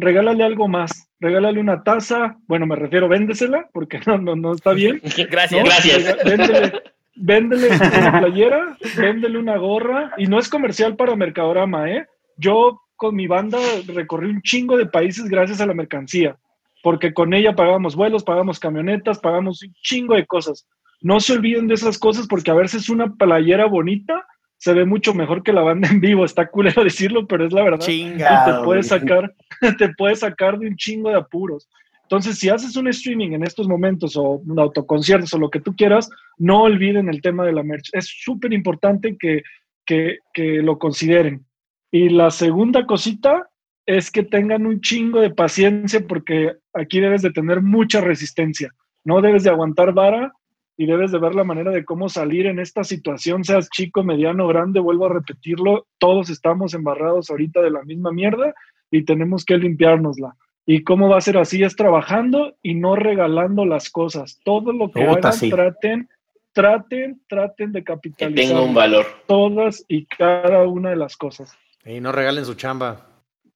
regálale algo más. Regálale una taza, bueno, me refiero, véndesela, porque no, no, no está bien. Gracias, ¿no? gracias. Véndele, véndele una playera, véndele una gorra, y no es comercial para Mercadorama, ¿eh? Yo con mi banda recorrí un chingo de países gracias a la mercancía, porque con ella pagamos vuelos, pagamos camionetas, pagamos un chingo de cosas. No se olviden de esas cosas porque a veces una playera bonita se ve mucho mejor que la banda en vivo. Está culero decirlo, pero es la verdad. Chingado, Y te puede sacar, te puede sacar de un chingo de apuros. Entonces, si haces un streaming en estos momentos o un autoconciertos o lo que tú quieras, no olviden el tema de la merch. Es súper importante que, que, que lo consideren. Y la segunda cosita es que tengan un chingo de paciencia porque aquí debes de tener mucha resistencia. No debes de aguantar vara y debes de ver la manera de cómo salir en esta situación, seas chico, mediano, grande, vuelvo a repetirlo, todos estamos embarrados ahorita de la misma mierda y tenemos que limpiárnosla. ¿Y cómo va a ser así? Es trabajando y no regalando las cosas. Todo lo que Puta, hagan, sí. traten, traten, traten de Que capitalizar tenga un valor. todas y cada una de las cosas. Y no regalen su chamba.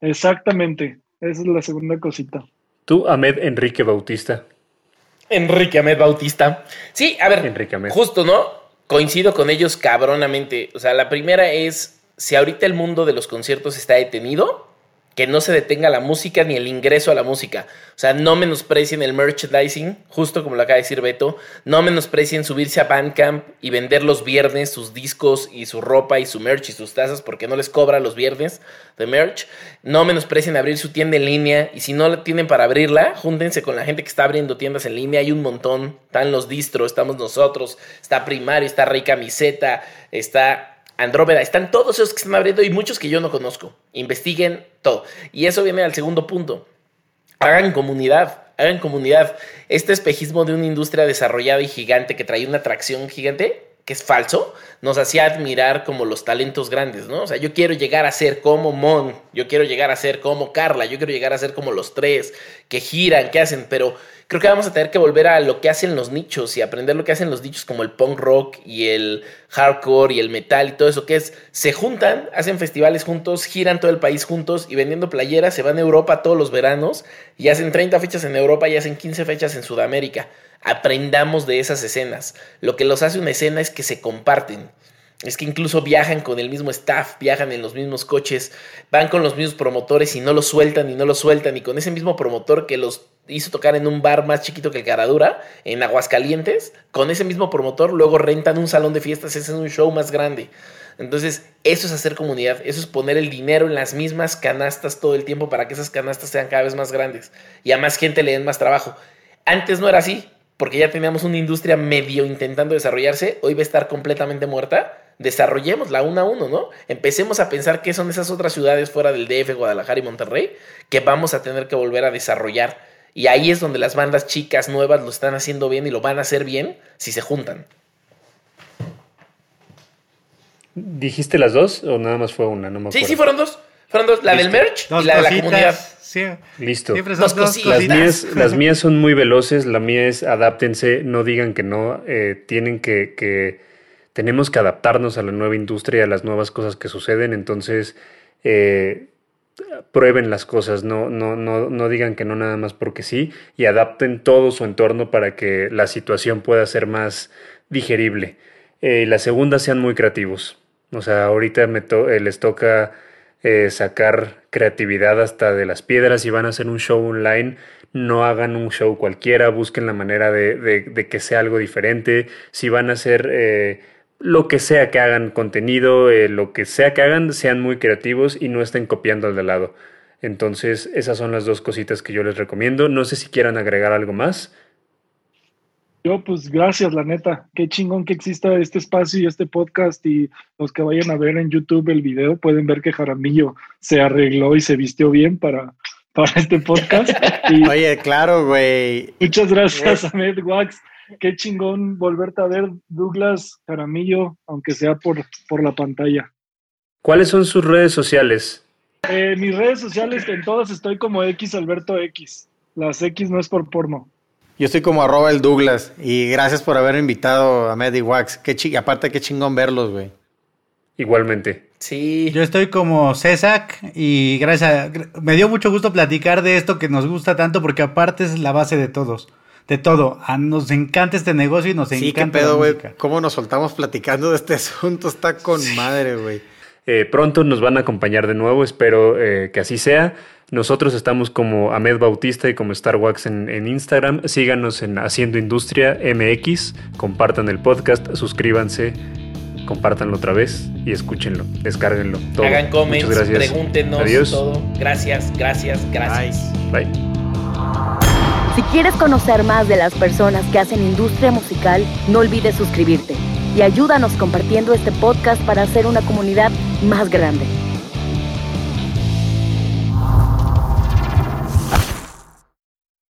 Exactamente. Esa es la segunda cosita. Tú, Ahmed Enrique Bautista. Enrique Ahmed Bautista. Sí, a ver, Enrique Ahmed. justo, ¿no? Coincido con ellos cabronamente. O sea, la primera es, si ahorita el mundo de los conciertos está detenido, que no se detenga la música ni el ingreso a la música. O sea, no menosprecien el merchandising, justo como lo acaba de decir Beto. No menosprecien subirse a Bandcamp y vender los viernes sus discos y su ropa y su merch y sus tazas porque no les cobra los viernes de merch. No menosprecien abrir su tienda en línea y si no la tienen para abrirla, júntense con la gente que está abriendo tiendas en línea. Hay un montón. Están los distros, estamos nosotros, está Primario, está Rey Camiseta, está Andrómeda, están todos esos que están abriendo y muchos que yo no conozco. Investiguen todo. Y eso viene al segundo punto. Hagan comunidad, hagan comunidad. Este espejismo de una industria desarrollada y gigante que trae una atracción gigante, que es falso, nos hacía admirar como los talentos grandes, ¿no? O sea, yo quiero llegar a ser como Mon, yo quiero llegar a ser como Carla, yo quiero llegar a ser como los tres, que giran, que hacen, pero creo que vamos a tener que volver a lo que hacen los nichos y aprender lo que hacen los nichos como el punk rock y el hardcore y el metal y todo eso, que es, se juntan, hacen festivales juntos, giran todo el país juntos y vendiendo playeras, se van a Europa todos los veranos y hacen 30 fechas en Europa y hacen 15 fechas en Sudamérica aprendamos de esas escenas. Lo que los hace una escena es que se comparten. Es que incluso viajan con el mismo staff, viajan en los mismos coches, van con los mismos promotores y no los sueltan y no los sueltan. Y con ese mismo promotor que los hizo tocar en un bar más chiquito que el Caradura, en Aguascalientes, con ese mismo promotor luego rentan un salón de fiestas, hacen un show más grande. Entonces, eso es hacer comunidad, eso es poner el dinero en las mismas canastas todo el tiempo para que esas canastas sean cada vez más grandes y a más gente le den más trabajo. Antes no era así, porque ya teníamos una industria medio intentando desarrollarse, hoy va a estar completamente muerta. Desarrollémosla una a uno, ¿no? Empecemos a pensar qué son esas otras ciudades fuera del DF, Guadalajara y Monterrey que vamos a tener que volver a desarrollar. Y ahí es donde las bandas chicas nuevas lo están haciendo bien y lo van a hacer bien si se juntan. ¿Dijiste las dos o nada más fue una? No me Sí, sí, fueron dos. Fueron dos. La del merch y la de la comunidad. Listo. las, mías, las mías son muy veloces. La mía es adáptense, no digan que no. Eh, tienen que, que, Tenemos que adaptarnos a la nueva industria, a las nuevas cosas que suceden. Entonces, eh, prueben las cosas, no, no, no, no digan que no nada más porque sí. Y adapten todo su entorno para que la situación pueda ser más digerible. Eh, y la segunda, sean muy creativos. O sea, ahorita me les toca eh, sacar creatividad hasta de las piedras. y van a hacer un show online, no hagan un show cualquiera, busquen la manera de, que sea algo diferente. Si van a hacer eh, lo que sea que hagan contenido, eh, lo que sea que hagan, sean muy creativos y no estén copiando al de lado. Entonces, esas son las dos cositas que yo les recomiendo. No sé si quieran agregar algo más. Yo, pues gracias, la neta. Qué chingón que exista este espacio y este podcast. Y los que vayan a ver en YouTube el video pueden ver que Jaramillo se arregló y se vistió bien para, para este podcast. Oye, claro, güey. Muchas gracias, Ahmed Wax. Qué chingón volverte a ver, Douglas Jaramillo, aunque sea por, por la pantalla. ¿Cuáles son sus redes sociales? Eh, mis redes sociales, en todas estoy como X Alberto X. Las X no es por porno. Yo estoy como arroba el Douglas y gracias por haber invitado a Medi Wax. Qué aparte, qué chingón verlos, güey. Igualmente. Sí. Yo estoy como Cesac y gracias. me dio mucho gusto platicar de esto que nos gusta tanto porque aparte es la base de todos. De todo. nos encanta este negocio y nos sí, encanta. Sí, qué pedo, güey. ¿Cómo nos soltamos platicando de este asunto? Está con madre, güey. Eh, pronto nos van a acompañar de nuevo, espero eh, que así sea. Nosotros estamos como Ahmed Bautista y como Starwax en, en Instagram. Síganos en Haciendo Industria MX, compartan el podcast, suscríbanse, compártanlo otra vez y escúchenlo, descárguenlo. Todo. Hagan comments, pregúntenos Adiós. todo. Gracias, gracias, gracias. Bye. Si quieres conocer más de las personas que hacen industria musical, no olvides suscribirte y ayúdanos compartiendo este podcast para hacer una comunidad más grande.